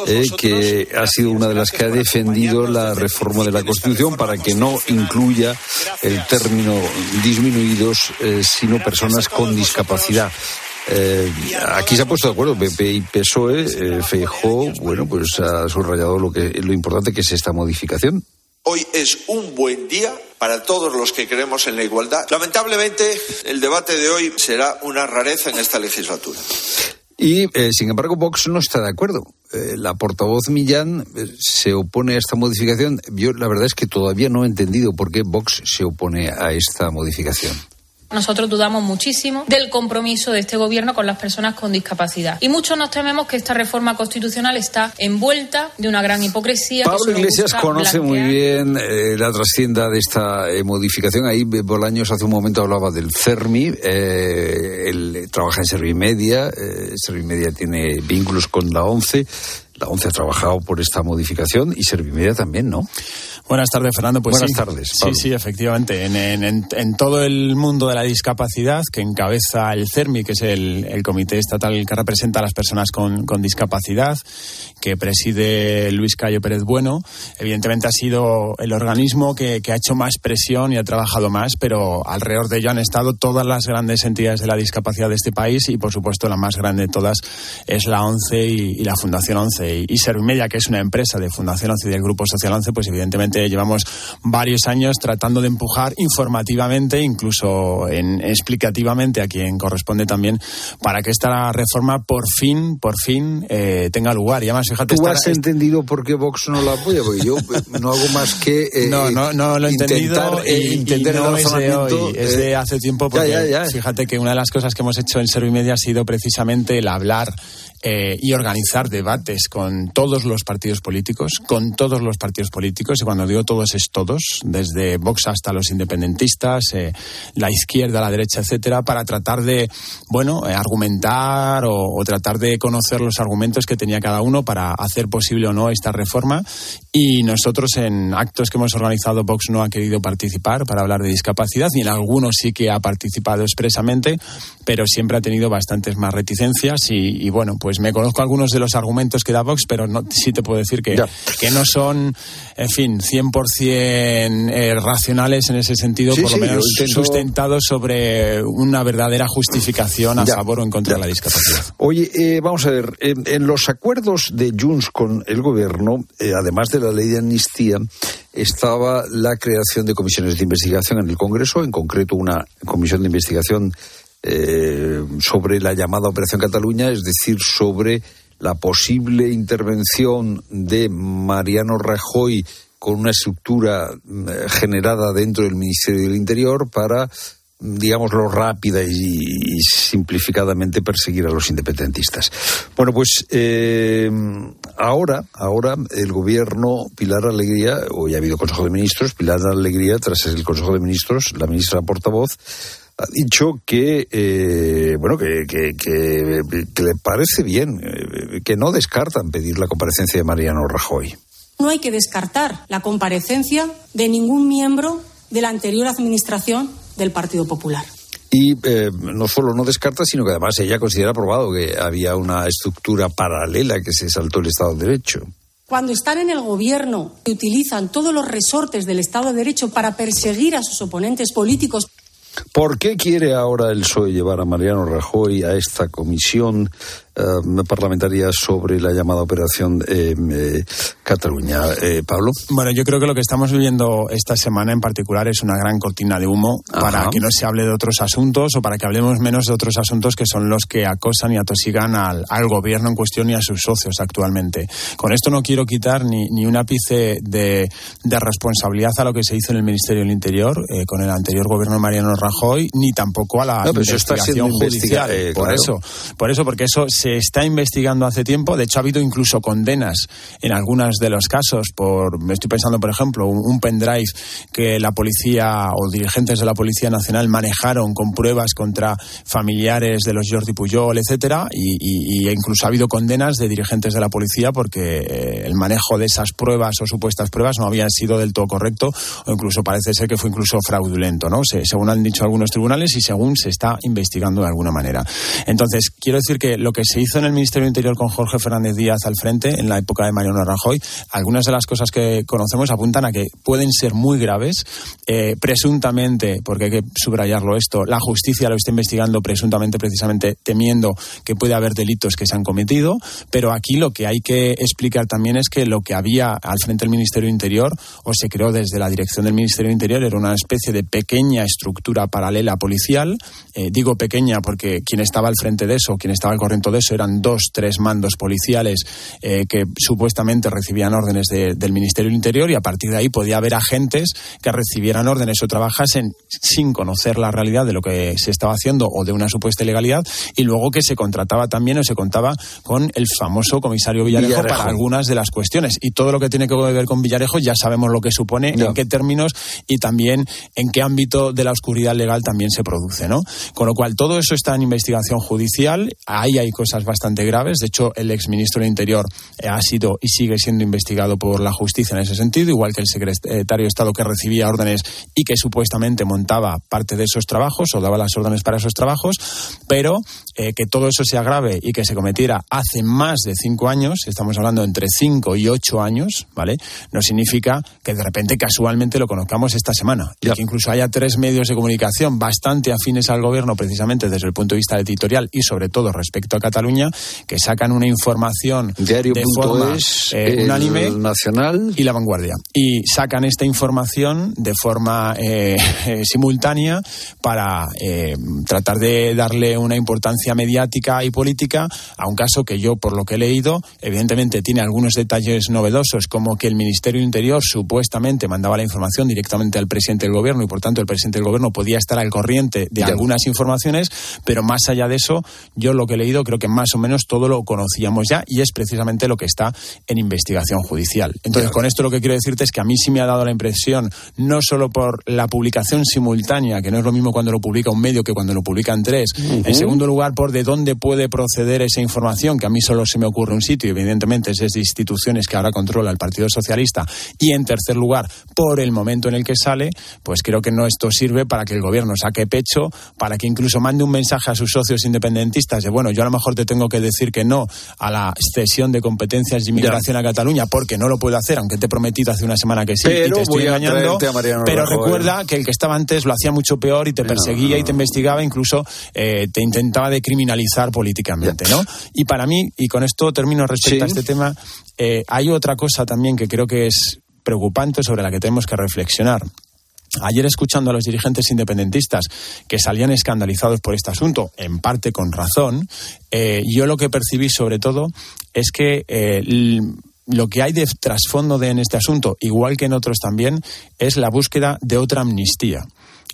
eh, que ha sido una de las que ha defendido la reforma de la Constitución para que no incluya el término disminuidos, sino personas con discapacidad. Eh, aquí se ha puesto de acuerdo PP y PSOE, eh, bueno, pues ha subrayado lo que lo importante que es esta modificación. Hoy es un buen día para todos los que creemos en la igualdad. Lamentablemente, el debate de hoy será una rareza en esta legislatura. Y, eh, sin embargo, Vox no está de acuerdo. Eh, la portavoz Millán eh, se opone a esta modificación. Yo, la verdad es que todavía no he entendido por qué Vox se opone a esta modificación. Nosotros dudamos muchísimo del compromiso de este gobierno con las personas con discapacidad. Y muchos nos tememos que esta reforma constitucional está envuelta de una gran hipocresía. Pablo Iglesias conoce muy bien eh, la trascienda de esta eh, modificación. Ahí eh, Bolaños hace un momento hablaba del CERMI. eh, él trabaja en Servimedia. Servimedia tiene vínculos con la ONCE. La ONCE ha trabajado por esta modificación y Servimedia también, ¿no? Buenas tardes, Fernando. Pues Buenas sí. tardes, Sí, Pablo. sí, efectivamente. En, en- en- en todo el mundo de la discapacidad, que encabeza el CERMI, que es el, el comité estatal que representa a las personas con, con discapacidad, que preside Luis Cayo Pérez Bueno, evidentemente ha sido el organismo que, que ha hecho más presión y ha trabajado más, pero alrededor de ello han estado todas las grandes entidades de la discapacidad de este país y, por supuesto, la más grande de todas es la ONCE y, y la Fundación ONCE. Y, y Servimedia, que es una empresa de Fundación ONCE y del Grupo Social ONCE, pues evidentemente llevamos varios años tratando de empujar informativamente, incluso en, explicativamente a quien corresponde también, para que esta reforma por fin, por fin eh, tenga lugar. Y además, fíjate, ¿Tú esta- has entendido por qué Vox no la apoya? Porque yo eh, no hago más que eh, no, no, no lo he entendido intentar, eh, y, el no es de hoy, es de hace tiempo ya, porque ya, ya. fíjate que una de las cosas que hemos hecho en Servimedia ha sido precisamente el hablar eh, y organizar debates con todos los partidos políticos, con todos los partidos políticos, y cuando digo todos es todos, desde Vox hasta los independentistas, eh, la izquierda, la derecha, etcétera, para tratar de, bueno, eh, argumentar o, tratar de conocer los argumentos que tenía cada uno para hacer posible o no esta reforma. Y nosotros en actos que hemos organizado, Vox no ha querido participar para hablar de discapacidad, y en algunos sí que ha participado expresamente, pero siempre ha tenido bastantes más reticencias. Y, y bueno, pues me conozco algunos de los argumentos que da Vox, pero no, sí te puedo decir que, que no son, en fin, 100% eh, racionales en ese sentido, Sí, por lo sí, menos intento- sustentados sobre una verdadera justificación a Ya, favor o en contra de la discapacidad. Oye, eh, vamos a ver, en, en los acuerdos de Junts con el gobierno, eh, además de la ley de amnistía, estaba la creación de comisiones de investigación en el Congreso, en concreto una comisión de investigación eh, sobre la llamada Operación Cataluña, es decir, sobre la posible intervención de Mariano Rajoy con una estructura mm, generada dentro del Ministerio del Interior para digámoslo rápida y, simplificadamente perseguir a los independentistas. Bueno, pues eh, ahora, ahora el gobierno Pilar Alegría, hoy ha habido Consejo de Ministros, Pilar Alegría, tras el Consejo de Ministros, la ministra portavoz, ha dicho que eh, bueno que, que, le parece bien, eh, que no descartan pedir la comparecencia de Mariano Rajoy. No hay que descartar la comparecencia de ningún miembro de la anterior administración del Partido Popular. Y eh, no solo no descarta, sino que además ella considera probado que había una estructura paralela que se saltó el Estado de Derecho. Cuando están en el gobierno y utilizan todos los resortes del Estado de Derecho para perseguir a sus oponentes políticos. ¿Por qué quiere ahora el PSOE llevar a Mariano Rajoy a esta comisión parlamentaria sobre la llamada operación eh, eh, Cataluña. Pablo. Bueno, yo creo que lo que estamos viviendo esta semana en particular es una gran cortina de humo para que no se hable de otros asuntos o para que hablemos menos de otros asuntos que son los que acosan y atosigan al, gobierno en cuestión y a sus socios actualmente. Con esto no quiero quitar ni, ni un ápice de, responsabilidad a lo que se hizo en el Ministerio del Interior con el anterior gobierno de Mariano Rajoy, ni tampoco a la investigación judicial. por eso, por eso, porque eso se está investigando hace tiempo. De hecho, ha habido incluso condenas en algunos de los casos por, me estoy pensando, por ejemplo, un, pendrive que la policía o dirigentes de la Policía Nacional manejaron con pruebas contra familiares de los Jordi Pujol, etcétera, y, incluso ha habido condenas de dirigentes de la policía porque eh, el manejo de esas pruebas o supuestas pruebas no había sido del todo correcto o incluso parece ser que fue incluso fraudulento, ¿no? según han dicho algunos tribunales y según se está investigando de alguna manera. Entonces, quiero decir que lo que se hizo en el Ministerio del Interior con Jorge Fernández Díaz al frente en la época de Mariano Rajoy, algunas de las cosas que conocemos apuntan a que pueden ser muy graves, eh, presuntamente, porque hay que subrayarlo esto, la justicia lo está investigando presuntamente precisamente temiendo que puede haber delitos que se han cometido, pero aquí lo que hay que explicar también es que lo que había al frente del Ministerio del Interior, o se creó desde la dirección del Ministerio Interior, era una especie de pequeña estructura paralela policial, eh, digo pequeña porque quien estaba al frente de eso, quien estaba al corriente de eso, eran dos, tres mandos policiales eh, que supuestamente recibían órdenes del Ministerio del Interior y a partir de ahí podía haber agentes que recibieran órdenes o trabajasen sin conocer la realidad de lo que se estaba haciendo o de una supuesta ilegalidad y luego que se contrataba también o se contaba con el famoso comisario Villarejo, para algunas de las cuestiones. Y todo lo que tiene que ver con Villarejo ya sabemos lo que supone, en qué términos y también en qué ámbito de la oscuridad legal también se produce, ¿no? Con lo cual todo eso está en investigación judicial, ahí hay cosas bastante graves. De hecho, el exministro del Interior eh, ha sido y sigue siendo investigado por la justicia en ese sentido, igual que el secretario de Estado que recibía órdenes y que supuestamente montaba parte de esos trabajos o daba las órdenes para esos trabajos, pero eh, que todo eso se agrave y que se cometiera hace más de cinco años, estamos hablando entre cinco y ocho años, ¿vale? No significa que de repente casualmente lo conozcamos esta semana. Y que incluso haya tres medios de comunicación bastante afines al gobierno, precisamente desde el punto de vista editorial y sobre todo respecto a Cataluña, que sacan una información Diario de forma eh, unánime nacional. y la vanguardia. Y sacan esta información de forma eh, eh, simultánea para tratar de darle una importancia mediática y política a un caso que yo por lo que he leído evidentemente tiene algunos detalles novedosos como que el Ministerio Interior supuestamente mandaba la información directamente al presidente del gobierno y por tanto el presidente del gobierno podía estar al corriente de algunas informaciones pero más allá de eso yo lo que he leído creo que más o menos todo lo conocíamos ya y es precisamente lo que está en investigación judicial. Entonces, con esto lo que quiero decirte es que a mí sí me ha dado la impresión, no solo por la publicación simultánea, que no es lo mismo cuando lo publica un medio que cuando lo publican tres, en segundo lugar, por de dónde puede proceder esa información, que a mí solo se me ocurre un sitio, y evidentemente es de instituciones que ahora controla el Partido Socialista, y en tercer lugar, por el momento en el que sale, pues creo que no esto sirve para que el gobierno saque pecho, para que incluso mande un mensaje a sus socios independentistas de, bueno, yo a lo mejor te tengo que decir que no a la cesión de competencias de inmigración a Cataluña porque no lo puedo hacer, aunque te he prometido hace una semana que sí pero y te estoy engañando. pero recuerda que el que estaba antes lo hacía mucho peor y te perseguía y te investigaba, incluso eh, te intentaba decriminalizar políticamente, ¿no? Y para mí, y con esto termino respecto a este tema, eh, hay otra cosa también que creo que es preocupante sobre la que tenemos que reflexionar. Ayer escuchando a los dirigentes independentistas que salían escandalizados por este asunto, en parte con razón, eh, yo lo que percibí sobre todo es que eh, lo que hay de trasfondo de, en este asunto, igual que en otros también, es la búsqueda de otra amnistía.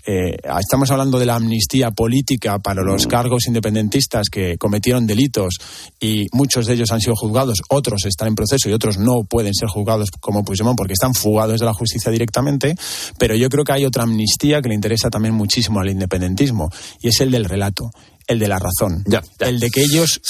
Eh, estamos hablando de la amnistía política para los cargos independentistas que cometieron delitos y muchos de ellos han sido juzgados, otros están en proceso y otros no pueden ser juzgados como Puigdemont porque están fugados de la justicia directamente, pero yo creo que hay otra amnistía que le interesa también muchísimo al independentismo y es el del relato el de la razón. El de que ellos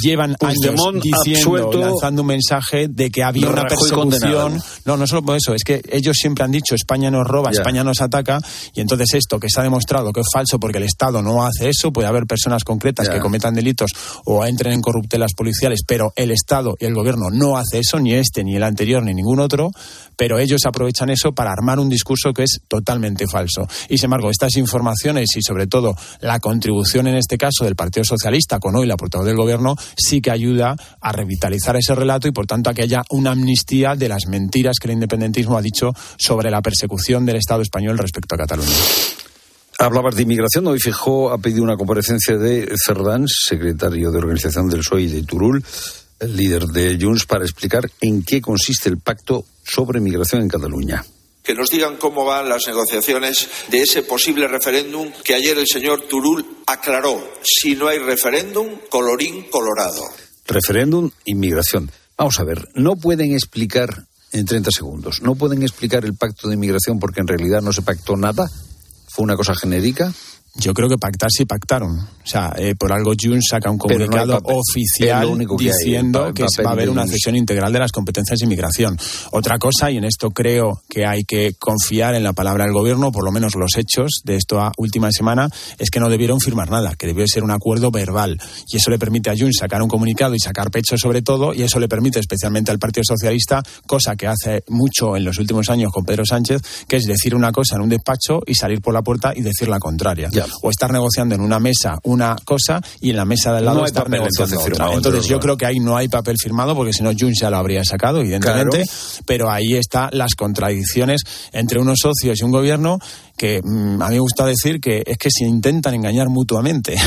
llevan años diciendo, lanzando un mensaje de que había una persecución. No, no solo por eso, es que ellos siempre han dicho España nos roba, España nos ataca, y entonces esto que se ha demostrado que es falso porque el Estado no hace eso, puede haber personas concretas que cometan delitos o entren en corruptelas policiales, pero el Estado y el gobierno no hace eso, ni este, ni el anterior, ni ningún otro, pero ellos aprovechan eso para armar un discurso que es totalmente falso. Y sin embargo, estas informaciones y sobre todo la contribución en este caso del Partido Socialista con hoy la portavoz del gobierno sí que ayuda a revitalizar ese relato y por tanto a que haya una amnistía de las mentiras que el independentismo ha dicho sobre la persecución del Estado español respecto a Cataluña. Hablabas de inmigración. Hoy Fijó ha pedido una comparecencia de Cerdán, secretario de organización del PSOE y de Turul, el líder de Junts, para explicar en qué consiste el pacto sobre migración en Cataluña que nos digan cómo van las negociaciones de ese posible referéndum que ayer el señor Turul aclaró. Si no hay referéndum, colorín colorado. Referéndum, inmigración. Vamos a ver, no pueden explicar en 30 segundos, no pueden explicar el pacto de inmigración porque en realidad no se pactó nada. Fue una cosa genérica. Yo creo que pactar sí pactaron. O sea, eh, por algo Jun saca un comunicado oficial diciendo que va a haber una cesión integral de las competencias de inmigración. Otra cosa, y en esto creo que hay que confiar en la palabra del gobierno, por lo menos los hechos de esta última semana, es que no debieron firmar nada, que debió ser un acuerdo verbal. Y eso le permite a Jun sacar un comunicado y sacar pecho sobre todo, y eso le permite especialmente al Partido Socialista, cosa que hace mucho en los últimos años con Pedro Sánchez, que es decir una cosa en un despacho y salir por la puerta y decir la contraria o estar negociando en una mesa una cosa y en la mesa del lado estar negociando otra. Entonces yo creo que ahí no hay papel firmado porque si no Junts ya lo habría sacado, evidentemente, pero ahí están las contradicciones entre unos socios y un gobierno que mm, a mí me gusta decir que es que se intentan engañar mutuamente.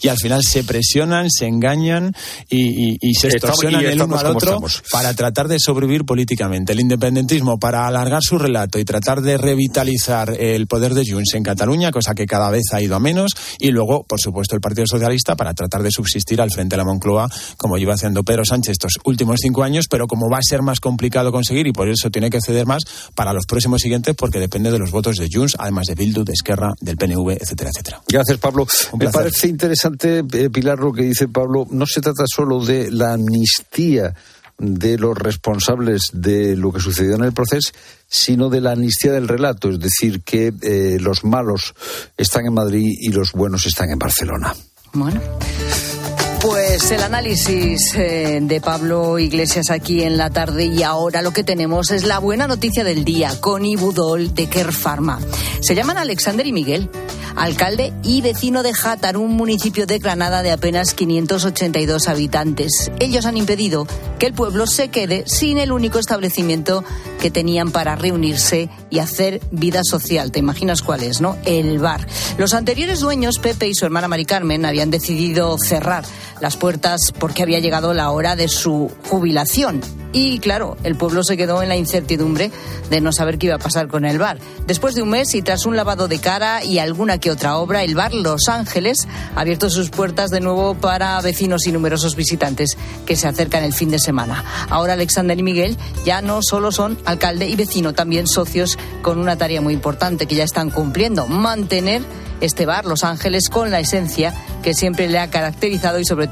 Y al final se presionan, se engañan y, se extorsionan el uno al otro para tratar de sobrevivir políticamente. El independentismo para alargar su relato y tratar de revitalizar el poder de Junts en Cataluña, cosa que cada vez ha ido a menos, y luego, por supuesto, el Partido Socialista para tratar de subsistir al frente de la Moncloa, como lleva haciendo Pedro Sánchez estos últimos cinco años, pero como va a ser más complicado conseguir y por eso tiene que ceder más para los próximos siguientes, porque depende de los votos de Junts además de Bildu, de Esquerra, del PNV, etcétera, etcétera. Gracias, Pablo. Me parece interesante, eh, Pilar, lo que dice Pablo. No se trata solo de la amnistía de los responsables de lo que sucedió en el proceso, sino de la amnistía del relato, es decir, que eh, los malos están en Madrid y los buenos están en Barcelona. Bueno. Pues el análisis eh, de Pablo Iglesias aquí en la tarde y ahora lo que tenemos es la buena noticia del día con Ibudol de Kerr Pharma. Se llaman Alexander y Miguel, alcalde y vecino de Játar, un municipio de Granada de apenas 582 habitantes. Ellos han impedido que el pueblo se quede sin el único establecimiento que tenían para reunirse y hacer vida social. ¿Te imaginas cuál es, no? El bar. Los anteriores dueños, Pepe y su hermana Mari Carmen, habían decidido cerrar las puertas porque había llegado la hora de su jubilación. Y claro, el pueblo se quedó en la incertidumbre de no saber qué iba a pasar con el bar. Después de un mes y tras un lavado de cara y alguna que otra obra, el bar Los Ángeles ha abierto sus puertas de nuevo para vecinos y numerosos visitantes que se acercan el fin de semana. Ahora Alexander y Miguel ya no solo son alcalde y vecino, también socios con una tarea muy importante que ya están cumpliendo, mantener este bar, Los Ángeles, con la esencia que siempre le ha caracterizado y sobre todo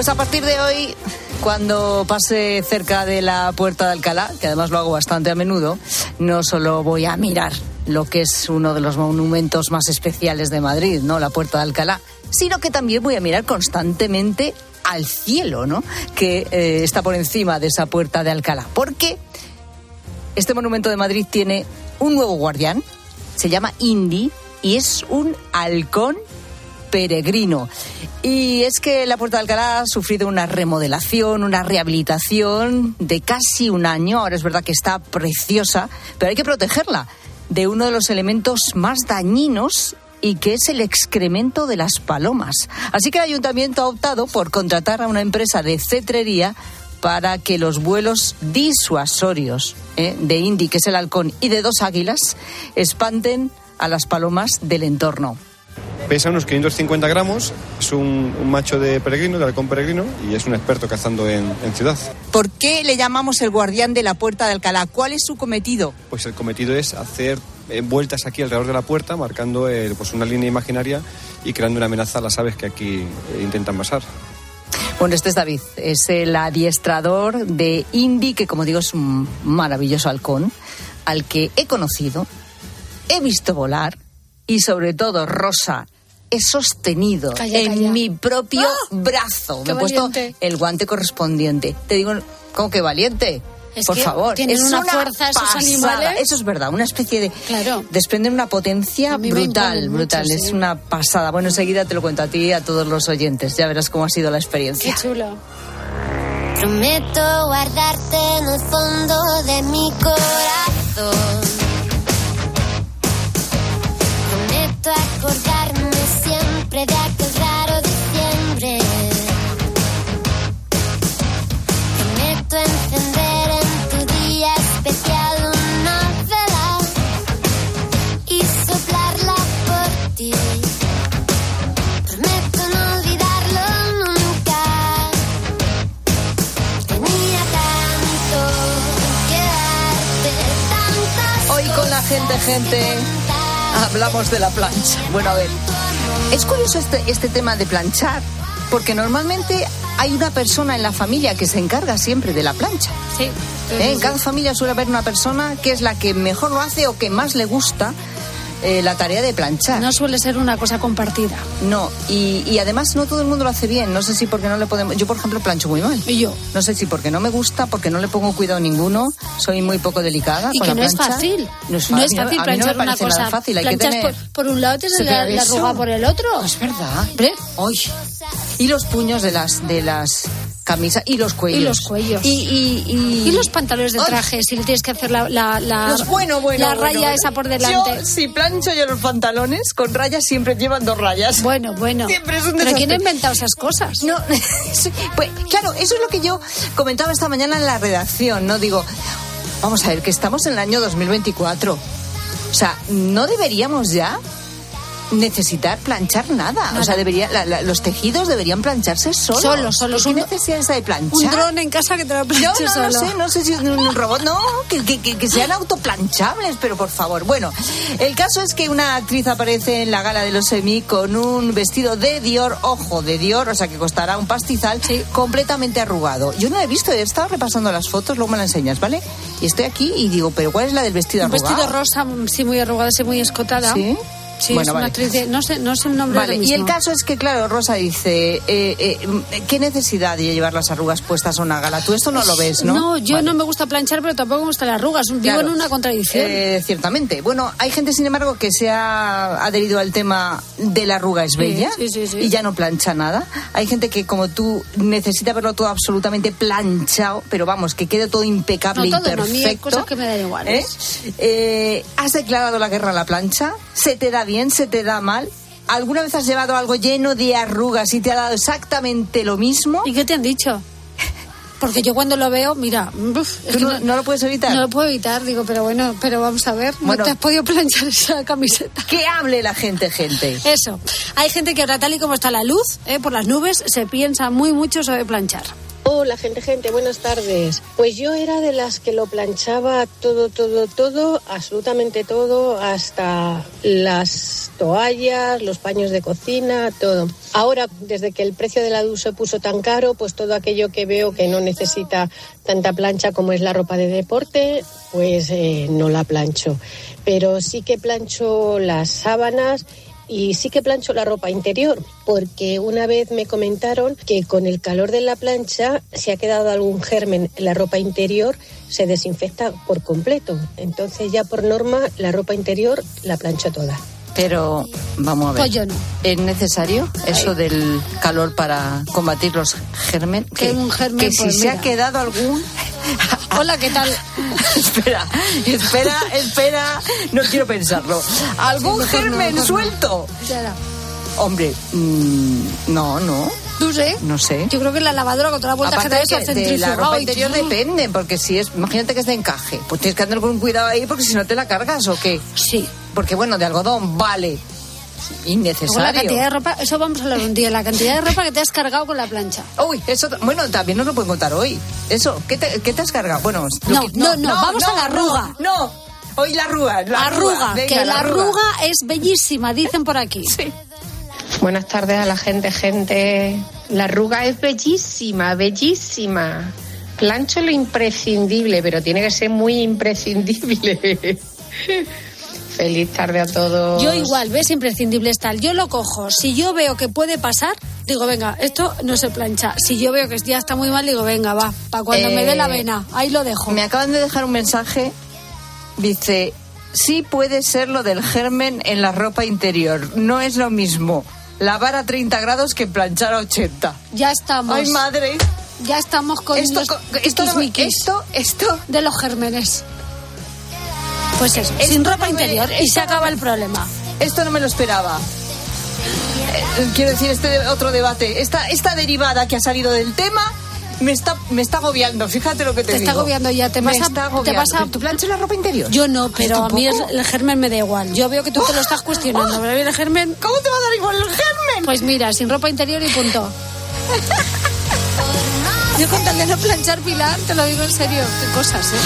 Pues a partir de hoy cuando pase cerca de la puerta de Alcalá, que además lo hago bastante a menudo, no solo voy a mirar lo que es uno de los monumentos más especiales de Madrid, ¿no? La puerta de Alcalá, sino que también voy a mirar constantemente al cielo, ¿no? Que eh, está por encima de esa puerta de Alcalá. Porque este monumento de Madrid tiene un nuevo guardián, se llama Indy y es un halcón peregrino. Y es que la Puerta de Alcalá ha sufrido una remodelación, una rehabilitación de casi un año. Ahora es verdad que está preciosa, pero hay que protegerla de uno de los elementos más dañinos y que es el excremento de las palomas. Así que el ayuntamiento ha optado por contratar a una empresa de cetrería para que los vuelos disuasorios ¿eh? de Indy, que es el halcón, y de dos águilas espanten a las palomas del entorno. Pesa unos 550 gramos, es un, un macho de peregrino, de halcón peregrino, y es un experto cazando en, en ciudad. ¿Por qué le llamamos el guardián de la puerta de Alcalá? ¿Cuál es su cometido? Pues el cometido es hacer eh, vueltas aquí alrededor de la puerta, marcando eh, pues una línea imaginaria y creando una amenaza a las aves que aquí eh, intentan pasar. Bueno, este es David, es el adiestrador de Indy, que como digo es un maravilloso halcón, al que he conocido, he visto volar y sobre todo, Rosa, he sostenido Calla, en calla. mi propio ¡Ah! brazo. ¡Qué Me he puesto valiente! el guante correspondiente. Te digo, ¿cómo que valiente? Es Por que favor, tienen es una fuerza esos pasada. animales. Eso es verdad, una especie de Claro. desprenden una potencia brutal, brutal. mucho, Es sí. una pasada. Bueno, enseguida te lo cuento a ti y a todos los oyentes. Ya verás cómo ha sido la experiencia. Qué chulo. Prometo guardarte en el fondo de mi corazón. Prometo acordarme siempre de aquel raro diciembre. Prometo encender en tu día especial una vela y soplarla por ti. Prometo no olvidarlo nunca. Tenía tanto que darte, tantas Hoy con la gente, gente, hablamos de la plancha. Bueno, a ver, es curioso este, este tema de planchar, porque normalmente hay una persona en la familia que se encarga siempre de la plancha. Sí. ¿Eh? En cada familia suele haber una persona que es la que mejor lo hace o que más le gusta eh, la tarea de planchar. No suele ser una cosa compartida. No, y, y además no todo el mundo lo hace bien. No sé si porque no le podemos. Yo, por ejemplo, plancho muy mal. Y yo. No sé si porque no me gusta, porque no le pongo cuidado ninguno. Soy muy poco delicada. Y con que la no es fácil. No es No fácil. es fácil a mí no me planchar una cosa. fácil. Hay que tener. por, por un lado tienes ¿Se la, la arruga por el otro. Es verdad. Y los puños de las de las camisas y los cuellos. Y los cuellos. Y, y, y... Y los pantalones de Ay. traje, si le tienes que hacer la, la, la, Los- bueno, bueno, la raya bueno. esa por delante. Yo, si plancho yo los pantalones con rayas, siempre llevan dos rayas. Bueno, bueno. Siempre es un Pero ¿quién ha inventado esas cosas? No, pues claro, eso es lo que yo comentaba esta mañana en la redacción, ¿no? Digo, vamos a ver, que estamos en el año 2024. O sea, no deberíamos ya necesitar planchar nada. O sea, debería, la- la- los tejidos deberían plancharse solos. Solos, solos. ¿Qué necesidad es de planchar? Un dron en casa que te lo planche no, no solo. sé, no sé si un, robot, no, que, que- que- que sean autoplanchables, pero por favor. Bueno, el caso es que una actriz aparece en la gala de los Emmy con un vestido de Dior, ojo, de Dior, o sea que costará un pastizal, completamente arrugado. Yo no lo he visto, he estado repasando las fotos, luego me las enseñas, ¿vale? Y estoy aquí y digo, pero ¿cuál es la del vestido Un arrugado? vestido rosa, mm, sí, muy arrugada, sí, muy escotada. ¿Sí? Sí, Bueno, es una vale. actriz de... No sé, no sé el nombre Vale, y el caso es que, claro, Rosa dice, eh, eh, ¿qué necesidad de llevar las arrugas puestas a una gala? Tú esto no lo ves, ¿no? No, yo Vale. no me gusta planchar, pero tampoco me gustan las arrugas. Vivo Claro. en una contradicción. Eh, ciertamente. Bueno, hay gente, sin embargo, que se ha adherido al tema de la arruga es bella sí, sí, sí. y ya no plancha nada. Hay gente que, como tú, necesita verlo todo absolutamente planchado, pero vamos, que quede todo impecable No, todo y no, a mí hay perfecto. cosas que me dan igual. ¿Has declarado la guerra a la plancha? ¿Se te da bien? ¿Se te da mal? ¿Alguna vez has llevado algo lleno de arrugas y te ha dado exactamente lo mismo? ¿Y qué te han dicho? Porque yo cuando lo veo, mira, uf, es ¿Tú que no, no lo puedes evitar? No lo puedo evitar, digo, pero bueno, pero vamos a ver, Bueno. no te has podido planchar esa camiseta. Que hable la gente, gente. Eso. Hay gente que ahora, tal y como está la luz, eh, por las nubes, se piensa muy mucho sobre planchar. Hola, gente, gente, buenas tardes. Pues yo era de las que lo planchaba todo, todo, todo, absolutamente todo, hasta las toallas, los paños de cocina, todo. Ahora, desde que el precio de la luz se puso tan caro, pues todo aquello que veo que no necesita tanta plancha como es la ropa de deporte, pues eh, no la plancho. Pero sí que plancho las sábanas y sí que plancho la ropa interior, porque una vez me comentaron que con el calor de la plancha, si ha quedado algún germen en la ropa interior, se desinfecta por completo. Entonces ya por norma la ropa interior la plancho toda. Pero vamos a ver. Pues yo no. ¿Es necesario eso del calor para combatir los germen? Que un germen, Que si pues se ha quedado algún. Hola, ¿qué tal? espera, espera, espera. No quiero pensarlo. ¿Algún no, germen no. suelto? Ya. Hombre, mm, no, no. No sé. No sé. Yo creo que la lavadora con toda la vuelta que Aparte da de eso que de la ropa interior depende, porque si es, imagínate que es de encaje, pues tienes que andar con cuidado ahí porque si no te la cargas o qué. Sí. Porque bueno, de algodón vale. Luego la Innecesario. cantidad de ropa, eso vamos a hablar un día, la cantidad de ropa que te has cargado con la plancha. Uy, eso, bueno, también nos lo pueden contar hoy. Eso, ¿qué te, qué te has cargado? Bueno, No, que- no, no, vamos a la arruga. No, hoy la arruga. La arruga, venga, que la arruga es bellísima, dicen por aquí. Sí. Buenas tardes a la gente, gente. La arruga es bellísima, bellísima. Plancho lo imprescindible, pero tiene que ser muy imprescindible. Feliz tarde a todos. Yo igual, ves, imprescindible es tal. Yo lo cojo. Si yo veo que puede pasar, digo, venga, esto no se plancha. Si yo veo que ya está muy mal, digo, venga, va, para cuando me dé la Eh, vena. Ahí lo dejo. Me acaban de dejar un mensaje. Dice, sí puede ser lo del germen en la ropa interior. No es lo mismo lavar a 30 grados que planchar a 80. Ya estamos. Ay, madre. Ya estamos con Esto- los co- esto esto, esto. de los gérmenes. Pues eso, Esto sin no ropa me- interior y se acaba el problema. Esto no me lo esperaba. Eh, quiero decir, este otro debate. Esta, esta derivada que ha salido del tema me está, me está agobiando. Fíjate lo que te, Te está digo. agobiando ya, te Me vas a- está te agobiando. vas a- ¿Tú planchas la ropa interior? Yo no, pero a mí el germen me da igual. Yo veo que tú te lo estás cuestionando. el germen. ¿Cómo te va a dar igual el germen? Pues mira, sin ropa interior y punto. Yo con tal de no planchar Pilar, te lo digo en serio, qué cosas, ¿eh?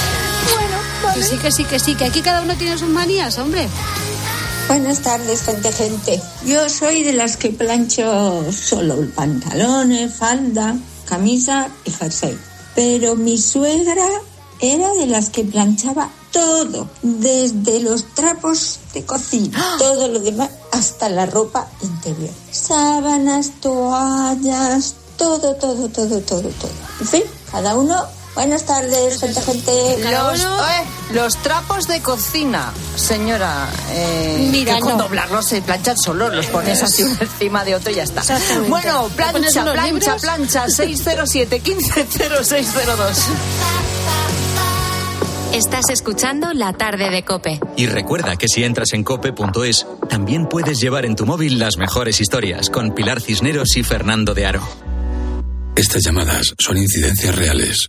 Bueno, Que sí, que sí, que sí, que aquí cada uno tiene sus manías, hombre. Buenas tardes, gente, gente. Yo soy de las que plancho solo pantalones, falda, camisa y jersey. Pero mi suegra era de las que planchaba todo, desde los trapos de cocina, todo lo demás, hasta la ropa interior. Sábanas, toallas, todo, todo, todo, todo, todo. En fin, cada uno. Buenas tardes, gente, gente. Los, eh, los trapos de cocina, señora. Eh, Mira, que con no. doblarlos se planchan solos, los pones así uno encima de otro y ya está. Bueno, plancha, plancha, libros. plancha, 607 150602. Estás escuchando La tarde de Cope. Y recuerda que si entras en cope.es, también puedes llevar en tu móvil las mejores historias con Pilar Cisneros y Fernando de Aro. Estas llamadas son incidencias reales.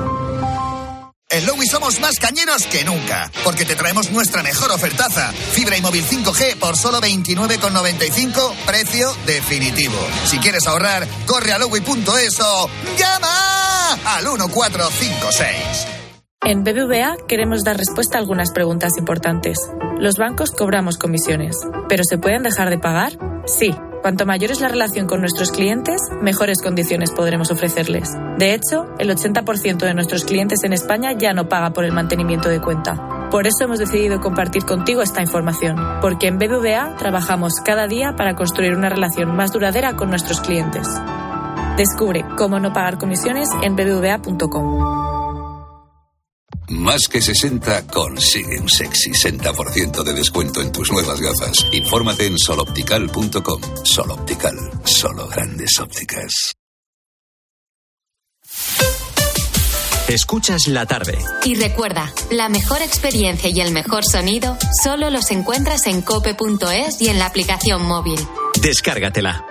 En Lowy somos más cañeros que nunca, porque te traemos nuestra mejor ofertaza. Fibra y móvil 5G por solo 29,95, precio definitivo. Si quieres ahorrar, corre a lowy.es o llama al 1456. En BBVA queremos dar respuesta a algunas preguntas importantes. Los bancos cobramos comisiones, pero ¿se pueden dejar de pagar? Sí. Cuanto mayor es la relación con nuestros clientes, mejores condiciones podremos ofrecerles. De hecho, el 80% de nuestros clientes en España ya no paga por el mantenimiento de cuenta. Por eso hemos decidido compartir contigo esta información, porque en BBVA trabajamos cada día para construir una relación más duradera con nuestros clientes. Descubre cómo no pagar comisiones en bbva.com. Más que 60 consigue un sexy 60% de descuento en tus nuevas gafas. Infórmate en soloptical.com. Soloptical, solo grandes ópticas. Escuchas la tarde. Y recuerda, la mejor experiencia y el mejor sonido solo los encuentras en cope.es y en la aplicación móvil. Descárgatela.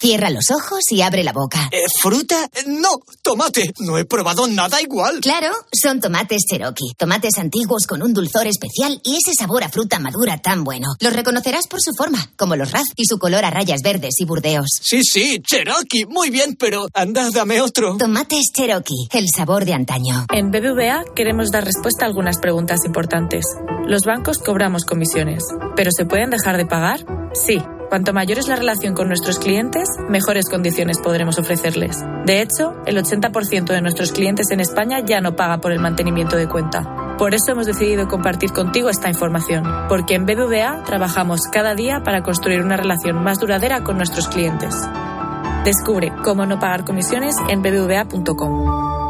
Cierra los ojos y abre la boca. Eh, ¿Fruta? No, tomate. No he probado nada igual. Claro, son tomates Cherokee. Tomates antiguos con un dulzor especial y ese sabor a fruta madura tan bueno. Los reconocerás por su forma, como los raz y su color a rayas verdes y burdeos. Sí, sí, Cherokee. Muy bien, pero anda, dame otro. Tomates Cherokee, el sabor de antaño. En BBVA queremos dar respuesta a algunas preguntas importantes. Los bancos cobramos comisiones, pero ¿se pueden dejar de pagar? Sí. Cuanto mayor es la relación con nuestros clientes, mejores condiciones podremos ofrecerles. De hecho, el 80% de nuestros clientes en España ya no paga por el mantenimiento de cuenta. Por eso hemos decidido compartir contigo esta información, porque en BBVA trabajamos cada día para construir una relación más duradera con nuestros clientes. Descubre cómo no pagar comisiones en bbva.com.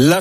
Las